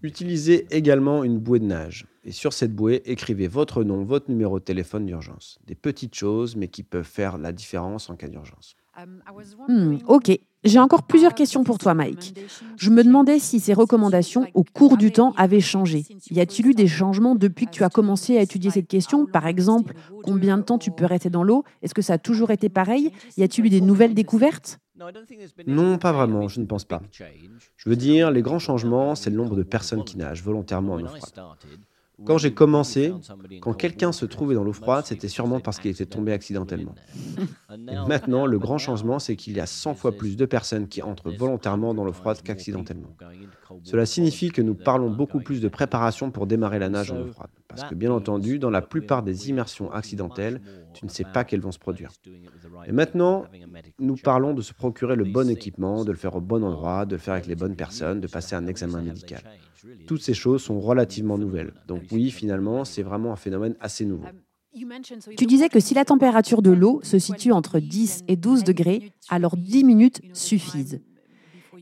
Utilisez également une bouée de nage. Et sur cette bouée, écrivez votre nom, votre numéro de téléphone d'urgence. Des petites choses, mais qui peuvent faire la différence en cas d'urgence.
Hmm, ok. J'ai encore plusieurs questions pour toi, Mike. Je me demandais si ces recommandations au cours du temps avaient changé. Y a-t-il eu des changements depuis que tu as commencé à étudier cette question Par exemple, combien de temps tu peux rester dans l'eau? Est-ce que ça a toujours été pareil? Y a-t-il eu des nouvelles découvertes?
Non, pas vraiment, je ne pense pas. Je veux dire, les grands changements, c'est le nombre de personnes qui nagent volontairement en eau froide. Quand j'ai commencé, quand quelqu'un se trouvait dans l'eau froide, c'était sûrement parce qu'il était tombé accidentellement. maintenant, le grand changement, c'est qu'il y a 100 fois plus de personnes qui entrent volontairement dans l'eau froide qu'accidentellement. Cela signifie que nous parlons beaucoup plus de préparation pour démarrer la nage en eau froide. Parce que bien entendu, dans la plupart des immersions accidentelles, tu ne sais pas qu'elles vont se produire. Et maintenant, nous parlons de se procurer le bon équipement, de le faire au bon endroit, de le faire avec les bonnes personnes, de passer un examen médical. Toutes ces choses sont relativement nouvelles. Donc oui, finalement, c'est vraiment un phénomène assez nouveau.
Tu disais que si la température de l'eau se situe entre 10 et 12 degrés, alors 10 minutes suffisent.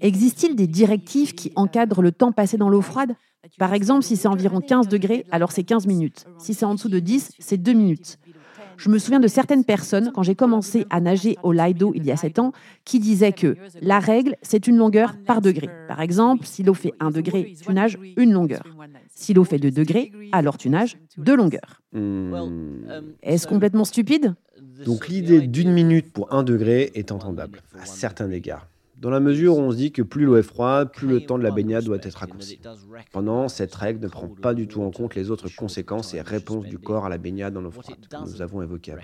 Existe-t-il des directives qui encadrent le temps passé dans l'eau froide? Par exemple, si c'est environ 15 degrés, alors c'est 15 minutes. Si c'est en dessous de 10, c'est 2 minutes. Je me souviens de certaines personnes, quand j'ai commencé à nager au Lido il y a 7 ans, qui disaient que la règle, c'est une longueur par degré. Par exemple, si l'eau fait 1 degré, tu nages une longueur. Si l'eau fait 2 degrés, alors tu nages deux longueurs. Hmm. Est-ce complètement stupide?
Donc l'idée d'une minute pour 1 degré est entendable, à certains égards dans la mesure où on se dit que plus l'eau est froide, plus le temps de la baignade doit être raccourci. Pendant, cette règle ne prend pas du tout en compte les autres conséquences et réponses du corps à la baignade dans l'eau froide, que nous avons évoquées avant.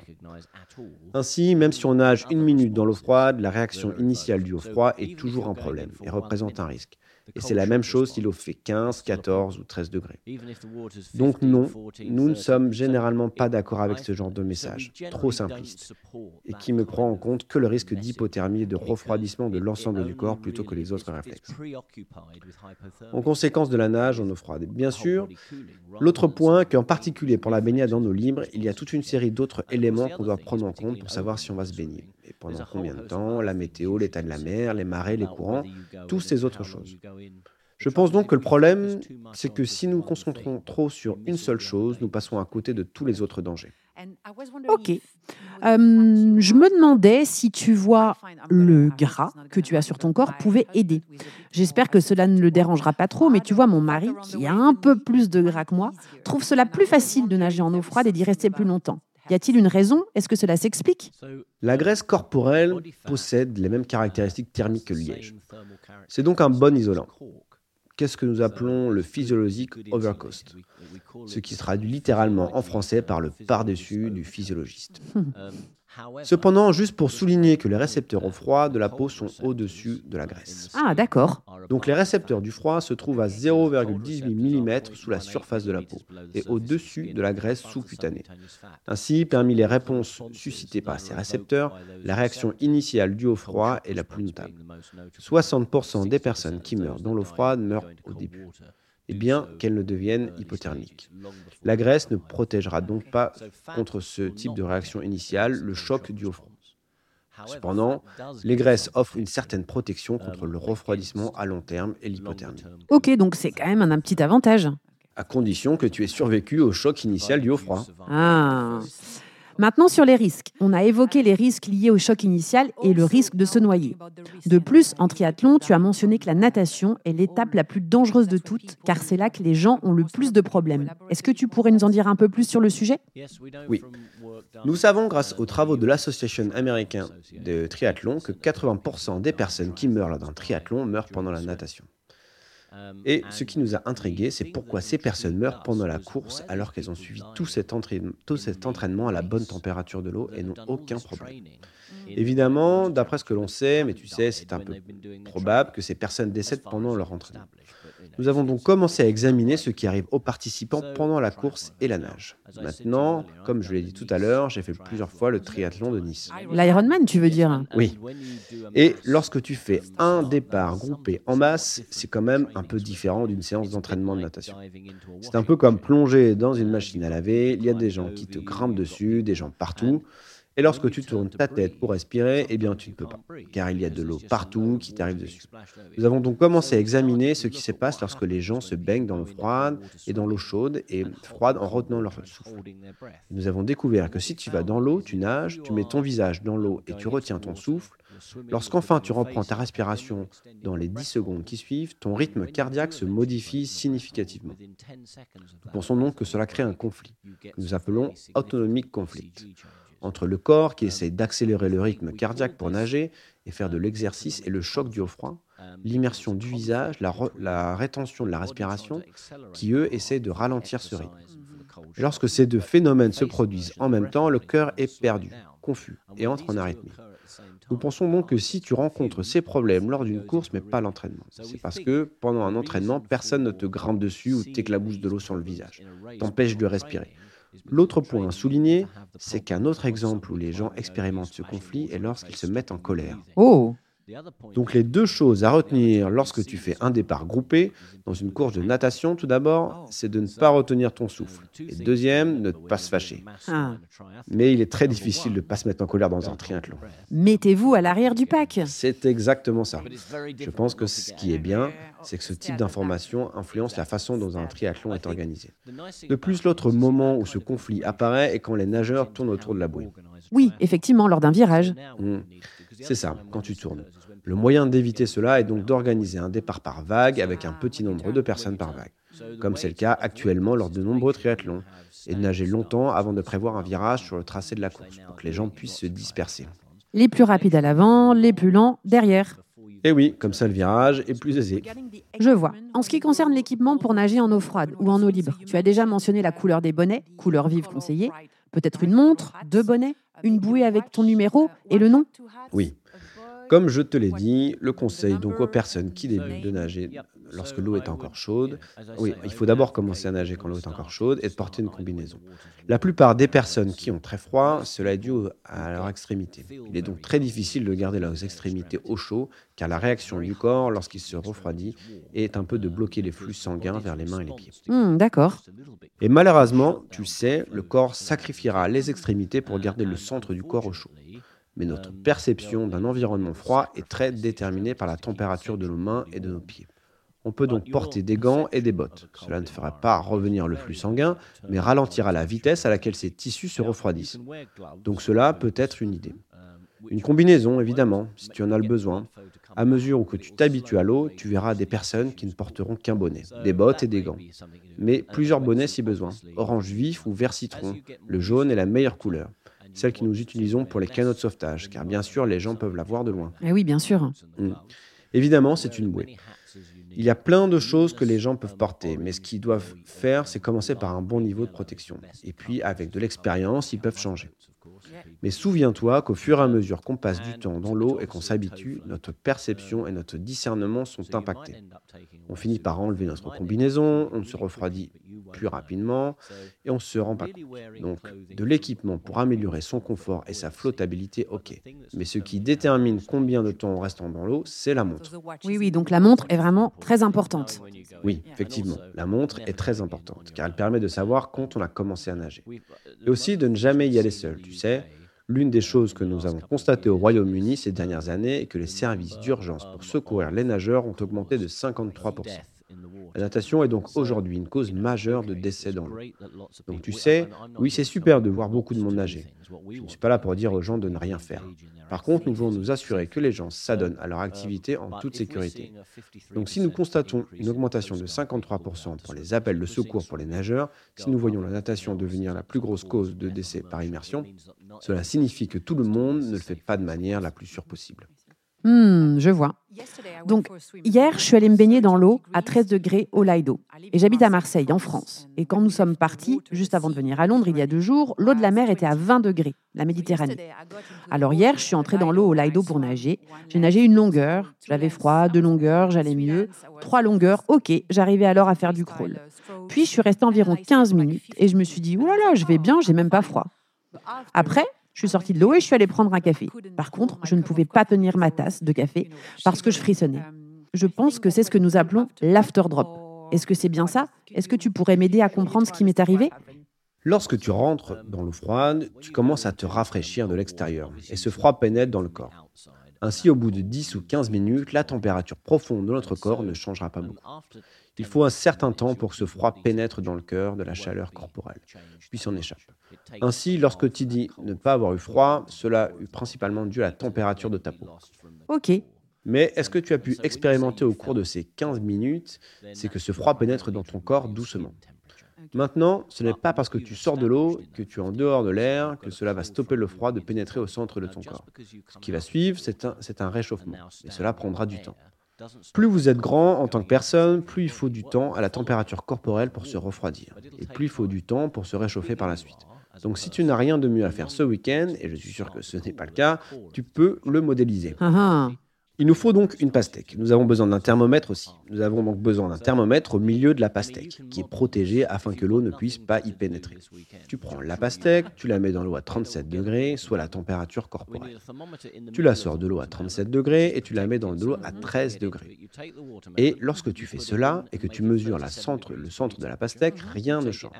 Ainsi, même si on nage une minute dans l'eau froide, la réaction initiale due au froid est toujours un problème et représente un risque. Et c'est la même chose si l'eau fait 15, 14 ou 13 degrés. Donc non, nous ne sommes généralement pas d'accord avec ce genre de message, trop simpliste, et qui ne prend en compte que le risque d'hypothermie et de refroidissement de l'ensemble du corps plutôt que les autres réflexes. En conséquence de la nage en eau froide. Bien sûr, l'autre point, qu'en particulier pour la baignade en eau libre, il y a toute une série d'autres éléments qu'on doit prendre en compte pour savoir si on va se baigner et pendant combien de temps, la météo, l'état de la mer, les marées, les courants, toutes ces autres choses. Je pense donc que le problème, c'est que si nous nous concentrons trop sur une seule chose, nous passons à côté de tous les autres dangers.
Ok. Euh, je me demandais si tu vois le gras que tu as sur ton corps pouvait aider. J'espère que cela ne le dérangera pas trop, mais tu vois, mon mari, qui a un peu plus de gras que moi, trouve cela plus facile de nager en eau froide et d'y rester plus longtemps. Y a-t-il une raison? Est-ce que cela s'explique?
La graisse corporelle possède les mêmes caractéristiques thermiques que le liège. C'est donc un bon isolant. Qu'est-ce que nous appelons le physiologique overcost Ce qui se traduit littéralement en français par le par-dessus du physiologiste. Cependant, juste pour souligner que les récepteurs au froid de la peau sont au-dessus de la graisse.
Ah, d'accord.
Donc les récepteurs du froid se trouvent à 0,18 mm sous la surface de la peau et au-dessus de la graisse sous-cutanée. Ainsi, parmi les réponses suscitées par ces récepteurs, la réaction initiale due au froid est la plus notable. 60% des personnes qui meurent dans l'eau froide meurent au début et bien qu'elle ne devienne hypothermique. La graisse ne protégera donc pas contre ce type de réaction initiale, le choc dû au froid. Cependant, les graisses offrent une certaine protection contre le refroidissement à long terme et l'hypothermie.
Ok, donc c'est quand même un, petit avantage.
À condition que tu aies survécu au choc initial dû au froid.
Ah. Maintenant sur les risques. On a évoqué les risques liés au choc initial et le risque de se noyer. De plus, en triathlon, tu as mentionné que la natation est l'étape la plus dangereuse de toutes, car c'est là que les gens ont le plus de problèmes. Est-ce que tu pourrais nous en dire un peu plus sur le sujet?
Oui. Nous savons, grâce aux travaux de l'Association américaine de triathlon, que 80% des personnes qui meurent lors d'un triathlon meurent pendant la natation. Et ce qui nous a intrigués, c'est pourquoi ces personnes meurent pendant la course alors qu'elles ont suivi tout cet, entraînement, à la bonne température de l'eau et n'ont aucun problème. Évidemment, d'après ce que l'on sait, mais tu sais, c'est un peu probable que ces personnes décèdent pendant leur entraînement. Nous avons donc commencé à examiner ce qui arrive aux participants pendant la course et la nage. Maintenant, comme je l'ai dit tout à l'heure, j'ai fait plusieurs fois le triathlon de Nice.
L'Ironman, tu veux dire
Oui. Et lorsque tu fais un départ groupé en masse, c'est quand même un peu différent d'une séance d'entraînement de natation. C'est un peu comme plonger dans une machine à laver, il y a des gens qui te grimpent dessus, des gens partout. Et lorsque tu tournes ta tête pour respirer, eh bien tu ne peux pas, car il y a de l'eau partout qui t'arrive dessus. Nous avons donc commencé à examiner ce qui se passe lorsque les gens se baignent dans l'eau froide et dans l'eau chaude et froide en retenant leur souffle. Nous avons découvert que si tu vas dans l'eau, tu nages, tu mets ton visage dans l'eau et tu retiens ton souffle, Lorsqu'enfin tu reprends ta respiration dans les 10 secondes qui suivent, ton rythme cardiaque se modifie significativement. Nous pensons donc que cela crée un conflit, que nous appelons autonomic conflict entre le corps qui essaie d'accélérer le rythme cardiaque pour nager et faire de l'exercice et le choc du haut-froid, l'immersion du visage, la, rétention de la respiration, qui eux essaient de ralentir ce rythme. lorsque ces deux phénomènes se produisent en même temps, le cœur est perdu, confus et entre en arythmie. Nous pensons donc que si tu rencontres ces problèmes lors d'une course, mais pas l'entraînement, c'est parce que pendant un entraînement, personne ne te grimpe dessus ou t'éclabousse de l'eau sur le visage, t'empêche de respirer. L'autre point à souligner, c'est qu'un autre exemple où les gens expérimentent ce conflit est lorsqu'ils se mettent en colère.
Oh
donc les deux choses à retenir lorsque tu fais un départ groupé dans une course de natation, tout d'abord, c'est de ne pas retenir ton souffle. Et deuxième, ne pas se fâcher. Ah. Mais il est très difficile de ne pas se mettre en colère dans un triathlon.
Mettez-vous à l'arrière du pack.
C'est exactement ça. Je pense que ce qui est bien, c'est que ce type d'information influence la façon dont un triathlon est organisé. De plus, l'autre moment où ce conflit apparaît est quand les nageurs tournent autour de la bouée.
Oui, effectivement, lors d'un virage.
Mmh. C'est ça, quand tu tournes. Le moyen d'éviter cela est donc d'organiser un départ par vague avec un petit nombre de personnes par vague, comme c'est le cas actuellement lors de nombreux triathlons, et de nager longtemps avant de prévoir un virage sur le tracé de la course, pour que les gens puissent se disperser.
Les plus rapides à l'avant, les plus lents derrière.
Et oui, comme ça le virage est plus aisé.
Je vois. En ce qui concerne l'équipement pour nager en eau froide ou en eau libre, tu as déjà mentionné la couleur des bonnets, couleur vive conseillée, peut-être une montre, deux bonnets, une bouée avec ton numéro et le nom?
Oui. Comme je te l'ai dit, le conseil donc aux personnes qui débutent de nager lorsque l'eau est encore chaude, oui, il faut d'abord commencer à nager quand l'eau est encore chaude et de porter une combinaison. La plupart des personnes qui ont très froid, cela est dû à leur extrémité. Il est donc très difficile de garder leurs extrémités au chaud car la réaction du corps lorsqu'il se refroidit est un peu de bloquer les flux sanguins vers les mains et les pieds.
Hmm, d'accord.
Et malheureusement, tu sais, le corps sacrifiera les extrémités pour garder le centre du corps au chaud mais notre perception d'un environnement froid est très déterminée par la température de nos mains et de nos pieds. On peut donc porter des gants et des bottes. Cela ne fera pas revenir le flux sanguin, mais ralentira la vitesse à laquelle ces tissus se refroidissent. Donc cela peut être une idée. Une combinaison, évidemment, si tu en as le besoin. À mesure où que tu t'habitues à l'eau, tu verras des personnes qui ne porteront qu'un bonnet, des bottes et des gants. Mais plusieurs bonnets si besoin. Orange vif ou vert citron. Le jaune est la meilleure couleur celle que nous utilisons pour les canaux de sauvetage, car bien sûr, les gens peuvent la voir de loin.
Eh oui, bien sûr.
Mm. Évidemment, c'est une bouée. Il y a plein de choses que les gens peuvent porter, mais ce qu'ils doivent faire, c'est commencer par un bon niveau de protection. Et puis, avec de l'expérience, ils peuvent changer. Mais souviens-toi qu'au fur et à mesure qu'on passe du temps dans l'eau et qu'on s'habitue, notre perception et notre discernement sont impactés. On finit par enlever notre combinaison, on se refroidit plus rapidement et on se rend pas compte. Donc, de l'équipement pour améliorer son confort et sa flottabilité, ok. Mais ce qui détermine combien de temps on reste dans l'eau, c'est la montre.
Oui, oui, donc la montre est vraiment très importante.
Oui, effectivement, la montre est très importante car elle permet de savoir quand on a commencé à nager. Et aussi de ne jamais y aller seul, tu sais. L'une des choses que nous avons constatées au Royaume-Uni ces dernières années est que les services d'urgence pour secourir les nageurs ont augmenté de 53%. La natation est donc aujourd'hui une cause majeure de décès dans l'eau. Donc tu sais, oui c'est super de voir beaucoup de monde nager. Je ne suis pas là pour dire aux gens de ne rien faire. Par contre, nous voulons nous assurer que les gens s'adonnent à leur activité en toute sécurité. Donc si nous constatons une augmentation de 53% pour les appels de secours pour les nageurs, si nous voyons la natation devenir la plus grosse cause de décès par immersion, cela signifie que tout le monde ne le fait pas de manière la plus sûre possible.
Hmm, je vois. Donc, hier, je suis allée me baigner dans l'eau à 13 degrés au Lido. Et j'habite à Marseille, en France. Et quand nous sommes partis, juste avant de venir à Londres, il y a deux jours, l'eau de la mer était à 20 degrés, la Méditerranée. Alors hier, je suis entrée dans l'eau au Lido pour nager. J'ai nagé une longueur. J'avais froid, deux longueurs, j'allais mieux. Trois longueurs, ok, j'arrivais alors à faire du crawl. Puis je suis restée environ 15 minutes et je me suis dit, oulala, là là, je vais bien, j'ai même pas froid. Après, je suis sortie de l'eau et je suis allée prendre un café. Par contre, je ne pouvais pas tenir ma tasse de café parce que je frissonnais. Je pense que c'est ce que nous appelons l'afterdrop. Est-ce que c'est bien ça? Est-ce que tu pourrais m'aider à comprendre ce qui m'est arrivé?
Lorsque tu rentres dans l'eau froide, tu commences à te rafraîchir de l'extérieur et ce froid pénètre dans le corps. Ainsi, au bout de 10 ou 15 minutes, la température profonde de notre corps ne changera pas beaucoup. Il faut un certain temps pour que ce froid pénètre dans le cœur de la chaleur corporelle, puis s'en échappe. Ainsi, lorsque tu dis ne pas avoir eu froid, cela est principalement dû à la température de ta peau.
Ok.
Mais est-ce que tu as pu expérimenter au cours de ces 15 minutes, c'est que ce froid pénètre dans ton corps doucement Maintenant, ce n'est pas parce que tu sors de l'eau, que tu es en dehors de l'air, que cela va stopper le froid de pénétrer au centre de ton corps. Ce qui va suivre, c'est un, un réchauffement, et cela prendra du temps. Plus vous êtes grand en tant que personne, plus il faut du temps à la température corporelle pour se refroidir. Et plus il faut du temps pour se réchauffer par la suite. Donc si tu n'as rien de mieux à faire ce week-end, et je suis sûr que ce n'est pas le cas, tu peux le modéliser.
Ah ah.
Il nous faut donc une pastèque. Nous avons besoin d'un thermomètre aussi. Nous avons donc besoin d'un thermomètre au milieu de la pastèque, qui est protégé afin que l'eau ne puisse pas y pénétrer. Tu prends la pastèque, tu la mets dans l'eau à 37 degrés, soit la température corporelle. Tu la sors de l'eau à 37 degrés et tu la mets dans de l'eau à 13 degrés. Et lorsque tu fais cela et que tu mesures le centre de la pastèque, rien ne change.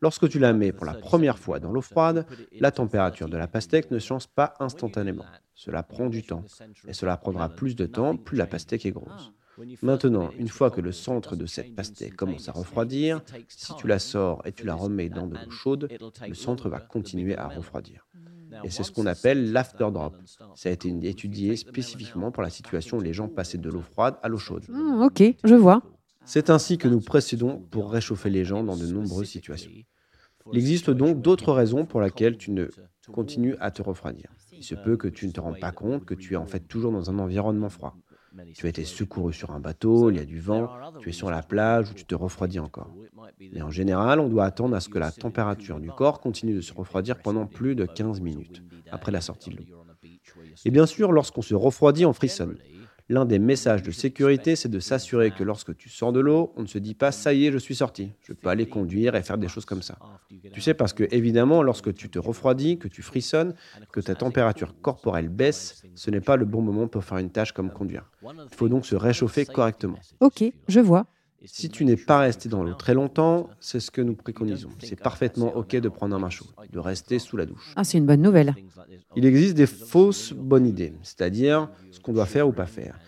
Lorsque tu la mets pour la première fois dans l'eau froide, la température de la pastèque ne change pas instantanément. Cela prend du temps. Et cela prendra plus de temps plus la pastèque est grosse. Maintenant, une fois que le centre de cette pastèque commence à refroidir, si tu la sors et tu la remets dans de l'eau chaude, le centre va continuer à refroidir. Et c'est ce qu'on appelle l'afterdrop. Ça a été étudié spécifiquement pour la situation où les gens passaient de l'eau froide à l'eau chaude.
Hmm, ok, je vois.
C'est ainsi que nous procédons pour réchauffer les gens dans de nombreuses situations. Il existe donc d'autres raisons pour lesquelles tu ne continues à te refroidir. Il se peut que tu ne te rendes pas compte que tu es en fait toujours dans un environnement froid. Tu as été secouru sur un bateau, il y a du vent, tu es sur la plage ou tu te refroidis encore. Mais en général, on doit attendre à ce que la température du corps continue de se refroidir pendant plus de 15 minutes après la sortie de l'eau. Et bien sûr, lorsqu'on se refroidit, on frissonne. L'un des messages de sécurité, c'est de s'assurer que lorsque tu sors de l'eau, on ne se dit pas ça y est, je suis sorti, je peux aller conduire et faire des choses comme ça. Tu sais, parce que évidemment, lorsque tu te refroidis, que tu frissonnes, que ta température corporelle baisse, ce n'est pas le bon moment pour faire une tâche comme conduire. Il faut donc se réchauffer correctement.
Ok, je vois.
Si tu n'es pas resté dans l'eau très longtemps, c'est ce que nous préconisons. C'est parfaitement OK de prendre un bain chaud, de rester sous la douche.
Ah, c'est une bonne nouvelle.
Il existe des fausses bonnes idées, c'est-à-dire ce qu'on doit faire ou pas faire.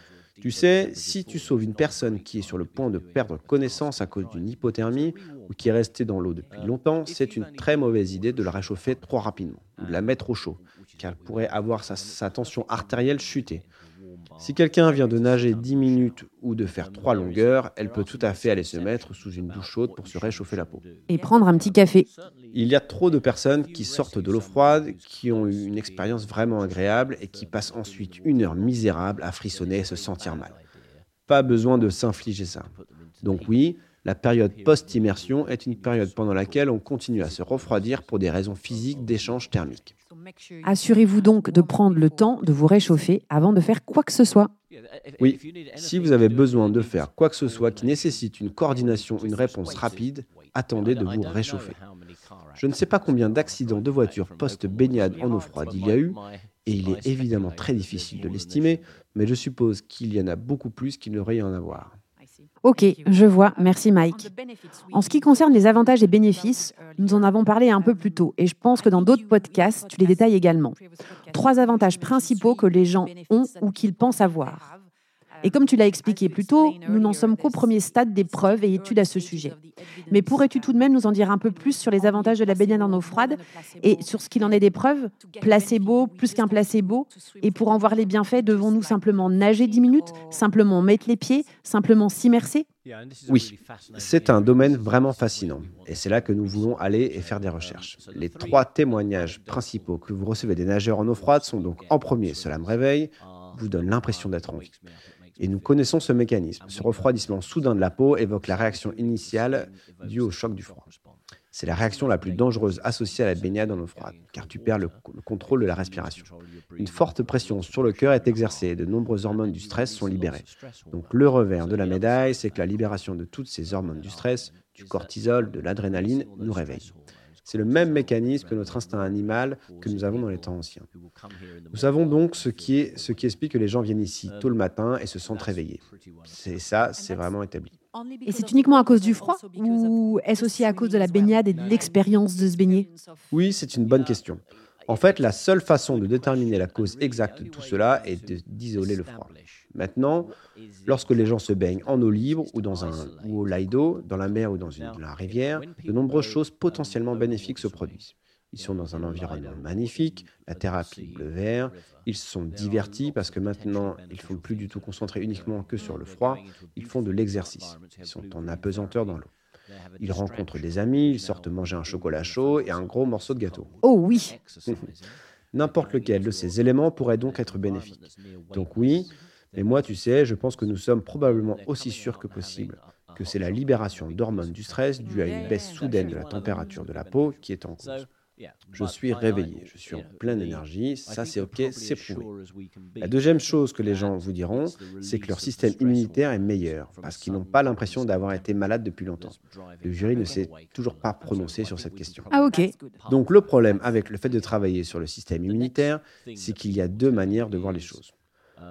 Tu sais, si tu sauves une personne qui est sur le point de perdre connaissance à cause d'une hypothermie ou qui est restée dans l'eau depuis longtemps, c'est une très mauvaise idée de la réchauffer trop rapidement ou de la mettre au chaud, car elle pourrait avoir sa, sa tension artérielle chuter. Si quelqu'un vient de nager 10 minutes ou de faire 3 longueurs, elle peut tout à fait aller se mettre sous une douche chaude pour se réchauffer la peau.
Et prendre un petit café.
Il y a trop de personnes qui sortent de l'eau froide, qui ont eu une expérience vraiment agréable et qui passent ensuite une heure misérable à frissonner et se sentir mal. Pas besoin de s'infliger ça. Donc oui, la période post-immersion est une période pendant laquelle on continue à se refroidir pour des raisons physiques d'échange thermique.
Assurez-vous donc de prendre le temps de vous réchauffer avant de faire quoi que ce soit.
Oui, si vous avez besoin de faire quoi que ce soit qui nécessite une coordination, une réponse rapide, attendez de vous réchauffer. Je ne sais pas combien d'accidents de voitures post-baignade en eau froide il y a eu, et il est évidemment très difficile de l'estimer, mais je suppose qu'il y en a beaucoup plus qu'il ne devrait y en avoir.
Ok, je vois. Merci Mike. En ce qui concerne les avantages et bénéfices, nous en avons parlé un peu plus tôt et je pense que dans d'autres podcasts, tu les détailles également. Trois avantages principaux que les gens ont ou qu'ils pensent avoir. Et comme tu l'as expliqué plus tôt, nous n'en sommes qu'au premier stade des preuves et études à ce sujet. Mais pourrais-tu tout de même nous en dire un peu plus sur les avantages de la baignade en eau froide et sur ce qu'il en est des preuves Placebo, plus qu'un placebo Et pour en voir les bienfaits, devons-nous simplement nager 10 minutes Simplement mettre les pieds Simplement s'immerser?
Oui, c'est un domaine vraiment fascinant. Et c'est là que nous voulons aller et faire des recherches. Les trois témoignages principaux que vous recevez des nageurs en eau froide sont donc en premier, cela me réveille, vous donne l'impression d'être en vie. Et nous connaissons ce mécanisme. Ce refroidissement soudain de la peau évoque la réaction initiale due au choc du froid. C'est la réaction la plus dangereuse associée à la baignade en eau froide, car tu perds le, contrôle de la respiration. Une forte pression sur le cœur est exercée et de nombreuses hormones du stress sont libérées. Donc le revers de la médaille, c'est que la libération de toutes ces hormones du stress, du cortisol, de l'adrénaline, nous réveille. C'est le même mécanisme que notre instinct animal que nous avons dans les temps anciens. Nous savons donc ce qui, est, ce qui explique que les gens viennent ici tôt le matin et se sentent réveillés. C'est ça, c'est vraiment établi.
Et c'est uniquement à cause du froid ou est-ce aussi à cause de la baignade et de l'expérience de se baigner?
Oui, c'est une bonne question. En fait, la seule façon de déterminer la cause exacte de tout cela est d'isoler le froid. Maintenant, lorsque les gens se baignent en eau libre ou, dans un, ou au lido, dans la mer ou dans, une, la rivière, de nombreuses choses potentiellement bénéfiques se produisent. Ils sont dans un environnement magnifique, la thérapie bleu vert, ils se sont divertis parce que maintenant, ils ne font plus du tout concentrer uniquement que sur le froid, ils font de l'exercice. Ils sont en apesanteur dans l'eau. Ils rencontrent des amis, ils sortent manger un chocolat chaud et un gros morceau de gâteau.
Oh oui *laughs*
N'importe lequel de ces éléments pourrait donc être bénéfique. Donc oui, mais moi, tu sais, je pense que nous sommes probablement aussi sûrs que possible que c'est la libération d'hormones du stress due à une baisse soudaine de la température de la peau qui est en cause. Je suis réveillé, je suis en pleine énergie, ça c'est ok, c'est prouvé. La deuxième chose que les gens vous diront, c'est que leur système immunitaire est meilleur, parce qu'ils n'ont pas l'impression d'avoir été malades depuis longtemps. Le jury ne s'est toujours pas prononcé sur cette question.
Ah ok.
Donc le problème avec le fait de travailler sur le système immunitaire, c'est qu'il y a deux manières de voir les choses.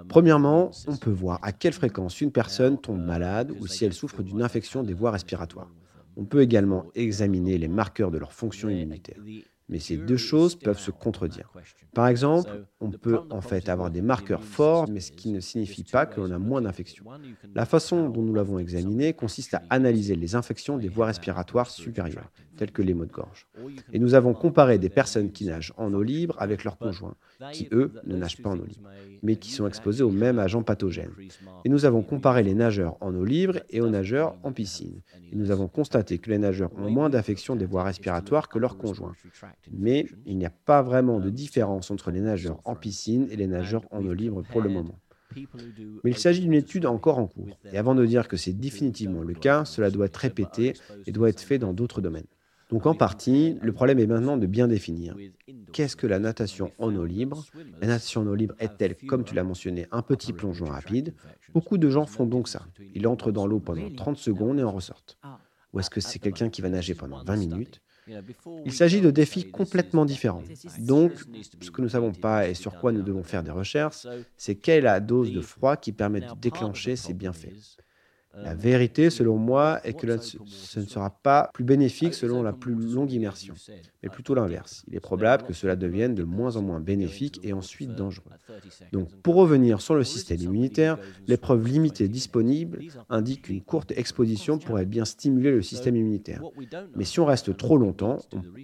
Premièrement, on peut voir à quelle fréquence une personne tombe malade ou si elle souffre d'une infection des voies respiratoires. On peut également examiner les marqueurs de leur fonction immunitaire. Mais ces deux choses peuvent se contredire. Par exemple, on peut en fait avoir des marqueurs forts, mais ce qui ne signifie pas que l'on a moins d'infections. La façon dont nous l'avons examiné consiste à analyser les infections des voies respiratoires supérieures, telles que les maux de gorge. Et nous avons comparé des personnes qui nagent en eau libre avec leurs conjoints, qui eux ne nagent pas en eau libre, mais qui sont exposés aux mêmes agents pathogènes. Et nous avons comparé les nageurs en eau libre et aux nageurs en piscine. Et nous avons constaté que les nageurs ont moins d'infections des voies respiratoires que leurs conjoints. Mais il n'y a pas vraiment de différence entre les nageurs en piscine et les nageurs en eau libre pour le moment. Mais il s'agit d'une étude encore en cours. Et avant de dire que c'est définitivement le cas, cela doit être répété et doit être fait dans d'autres domaines. Donc en partie, le problème est maintenant de bien définir. Qu'est-ce que la natation en eau libre? La natation en eau libre est-elle, comme tu l'as mentionné, un petit plongeon rapide? Beaucoup de gens font donc ça. Ils entrent dans l'eau pendant 30 secondes et en ressortent. Ou est-ce que c'est quelqu'un qui va nager pendant 20 minutes? Il s'agit de défis complètement différents. Donc, ce que nous ne savons pas et sur quoi nous devons faire des recherches, c'est quelle est la dose de froid qui permet de déclencher ces bienfaits. La vérité, selon moi, est que ce ne sera pas plus bénéfique selon la plus longue immersion, mais plutôt l'inverse. Il est probable que cela devienne de moins en moins bénéfique et ensuite dangereux. Donc, pour revenir sur le système immunitaire, les preuves limitées disponibles indiquent qu'une courte exposition pourrait bien stimuler le système immunitaire. Mais si on reste trop longtemps,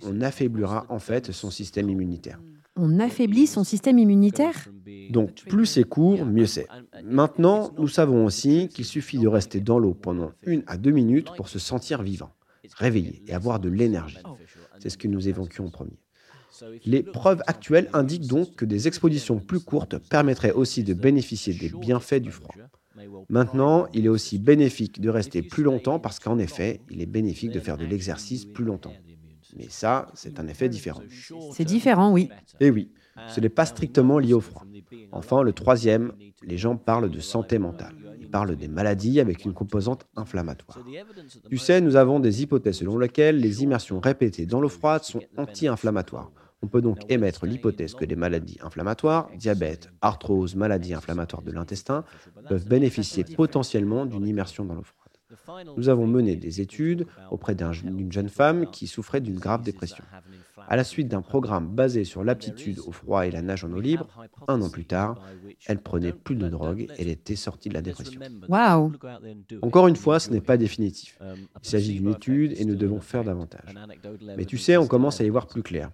on affaiblira en fait son système immunitaire
on affaiblit son système immunitaire?
Donc plus c'est court, mieux c'est. Maintenant, nous savons aussi qu'il suffit de rester dans l'eau pendant une à deux minutes pour se sentir vivant, réveillé et avoir de l'énergie. C'est ce que nous évoquions en premier. Les preuves actuelles indiquent donc que des expositions plus courtes permettraient aussi de bénéficier des bienfaits du froid. Maintenant, il est aussi bénéfique de rester plus longtemps parce qu'en effet, il est bénéfique de faire de l'exercice plus longtemps. Mais ça, c'est un effet différent.
C'est différent, oui.
Et eh oui, ce n'est pas strictement lié au froid. Enfin, le troisième, les gens parlent de santé mentale. Ils parlent des maladies avec une composante inflammatoire. Tu sais, nous avons des hypothèses selon lesquelles les immersions répétées dans l'eau froide sont anti-inflammatoires. On peut donc émettre l'hypothèse que les maladies inflammatoires, diabète, arthrose, maladies inflammatoires de l'intestin, peuvent bénéficier potentiellement d'une immersion dans l'eau froide. Nous avons mené des études auprès d'une jeune femme qui souffrait d'une grave dépression. À la suite d'un programme basé sur l'aptitude au froid et la nage en eau libre, un an plus tard, elle prenait plus de drogue et elle était sortie de la dépression.
Waouh
Encore une fois, ce n'est pas définitif. Il s'agit d'une étude et nous devons faire davantage. Mais tu sais, on commence à y voir plus clair.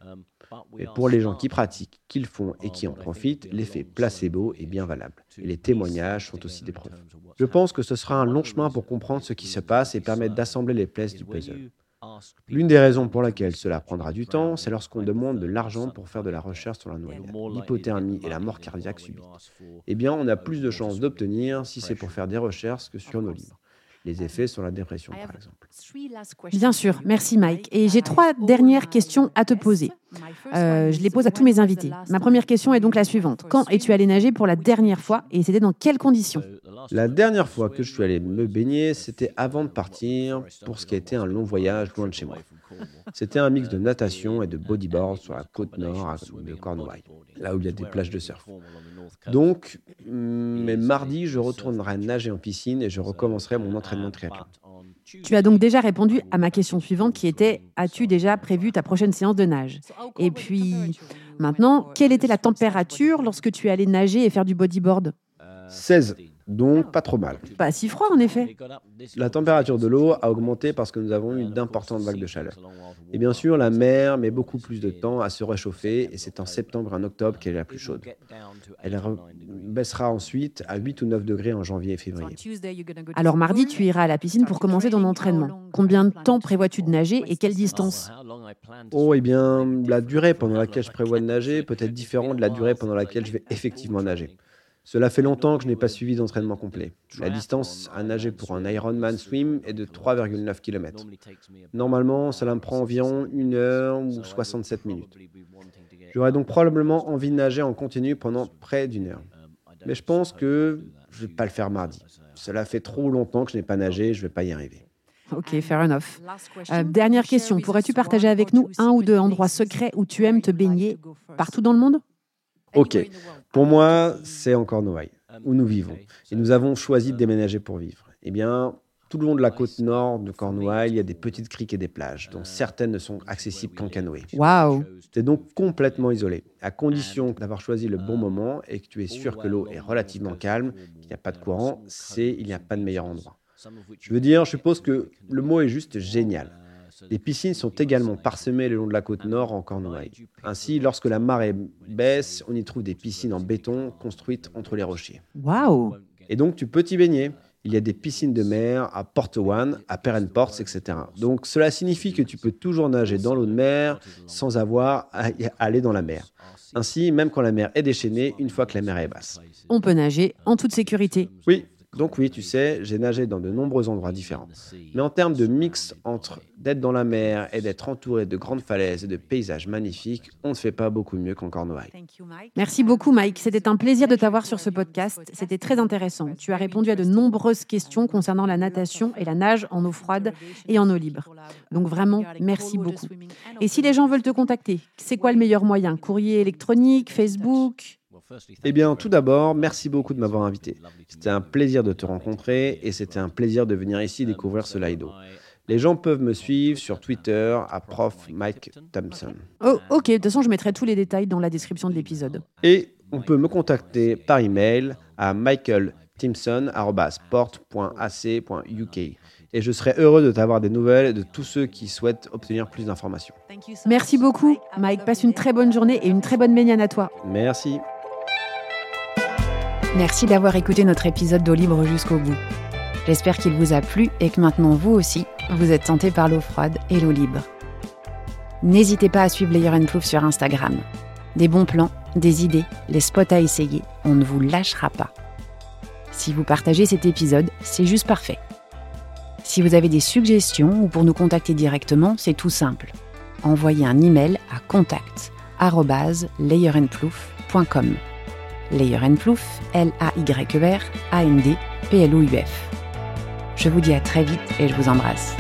Mais pour les gens qui pratiquent, qui le font et qui en profitent, l'effet placebo est bien valable. Et les témoignages sont aussi des preuves. Je pense que ce sera un long chemin pour comprendre ce qui se passe et permettre d'assembler les pièces du puzzle. L'une des raisons pour laquelle cela prendra du temps, c'est lorsqu'on demande de l'argent pour faire de la recherche sur la noyade, l'hypothermie et la mort cardiaque subite. Eh bien, on a plus de chances d'obtenir si c'est pour faire des recherches que sur nos livres les effets sur la dépression, par exemple.
Bien sûr, merci Mike. Et j'ai trois dernières questions à te poser. Euh, je les pose à tous mes invités. Ma première question est donc la suivante. Quand es-tu allé nager pour la dernière fois? Et c'était dans quelles conditions?
La dernière fois que je suis allé me baigner, c'était avant de partir pour ce qui a été un long voyage loin de chez moi. C'était un mix de natation et de bodyboard sur la côte nord de Cornouailles, là où il y a des plages de surf. Donc, mais mardi, je retournerai nager en piscine et je recommencerai mon entraînement de triathlon.
Tu as donc déjà répondu à ma question suivante qui était As-tu déjà prévu ta prochaine séance de nage? Et puis, maintenant, quelle était la température lorsque tu es allé nager et faire du bodyboard?
16 donc pas trop mal.
Pas si froid en effet.
La température de l'eau a augmenté parce que nous avons eu d'importantes vagues de chaleur. Et bien sûr, la mer met beaucoup plus de temps à se réchauffer et c'est en septembre et en octobre qu'elle est la plus chaude. Elle baissera ensuite à 8 ou 9 degrés en janvier et février.
Alors mardi, tu iras à la piscine pour commencer ton entraînement. Combien de temps prévois-tu de nager et quelle distance
Oh, eh bien, la durée pendant laquelle je prévois de nager peut être différente de la durée pendant laquelle je vais effectivement nager. Cela fait longtemps que je n'ai pas suivi d'entraînement complet. La distance à nager pour un Ironman swim est de 3,9 km. Normalement, cela me prend environ 1 heure ou 67 minutes. J'aurais donc probablement envie de nager en continu pendant près d'une heure. Mais je pense que je ne vais pas le faire mardi. Cela fait trop longtemps que je n'ai pas nagé, je ne vais pas y arriver.
Ok, fair enough. Euh, dernière question, pourrais-tu partager avec nous un ou deux endroits secrets où tu aimes te baigner partout dans le monde?
Ok, pour moi, c'est encore Noailles, où nous vivons. Et nous avons choisi de déménager pour vivre. Eh bien, tout le long de la côte nord de Cornouailles, il y a des petites criques et des plages, dont certaines ne sont accessibles qu'en canoë.
Waouh
C'est donc complètement isolé, à condition d'avoir choisi le bon moment et que tu es sûr que l'eau est relativement calme, qu'il n'y a pas de courant, c'est il n'y a pas de meilleur endroit. Je veux dire, je suppose que le mot est juste génial. Les piscines sont également parsemées le long de la côte nord en Cornouailles. Ainsi, lorsque la marée baisse, on y trouve des piscines en béton construites entre les rochers.
Waouh
Et donc, tu peux t'y baigner. Il y a des piscines de mer à Port One, à Perrenports, etc. Donc, cela signifie que tu peux toujours nager dans l'eau de mer sans avoir à aller dans la mer. Ainsi, même quand la mer est déchaînée, une fois que la mer est basse.
On peut nager en toute sécurité.
Oui, donc oui, tu sais, j'ai nagé dans de nombreux endroits différents. Mais en termes de mix entre d'être dans la mer et d'être entouré de grandes falaises et de paysages magnifiques, on ne fait pas beaucoup mieux qu'en Cornouailles.
Merci beaucoup Mike, c'était un plaisir de t'avoir sur ce podcast. C'était très intéressant. Tu as répondu à de nombreuses questions concernant la natation et la nage en eau froide et en eau libre. Donc vraiment, merci beaucoup. Et si les gens veulent te contacter, c'est quoi le meilleur moyen? Courrier électronique, Facebook?
Eh bien, tout d'abord, merci beaucoup de m'avoir invité. C'était un plaisir de te rencontrer et c'était un plaisir de venir ici découvrir ce Lido. Les gens peuvent me suivre sur Twitter à prof Mike Thompson.
Oh, ok, de toute façon, je mettrai tous les détails dans la description de l'épisode.
Et on peut me contacter par email à michaeltimson.sport.ac.uk. Et je serai heureux de t'avoir des nouvelles de tous ceux qui souhaitent obtenir plus d'informations.
Merci beaucoup, Mike. Passe une très bonne journée et une très bonne méniane à toi.
Merci.
Merci d'avoir écouté notre épisode d'eau libre jusqu'au bout. J'espère qu'il vous a plu et que maintenant vous aussi, vous êtes tenté par l'eau froide et l'eau libre. N'hésitez pas à suivre Layer Proof sur Instagram. Des bons plans, des idées, les spots à essayer, on ne vous lâchera pas. Si vous partagez cet épisode, c'est juste parfait. Si vous avez des suggestions ou pour nous contacter directement, c'est tout simple. Envoyez un email à contact@layerandplouf.com. Layer Plouf, L-A-Y-E-R, A-N-D, P-L-O-U-F. Je vous dis à très vite et je vous embrasse.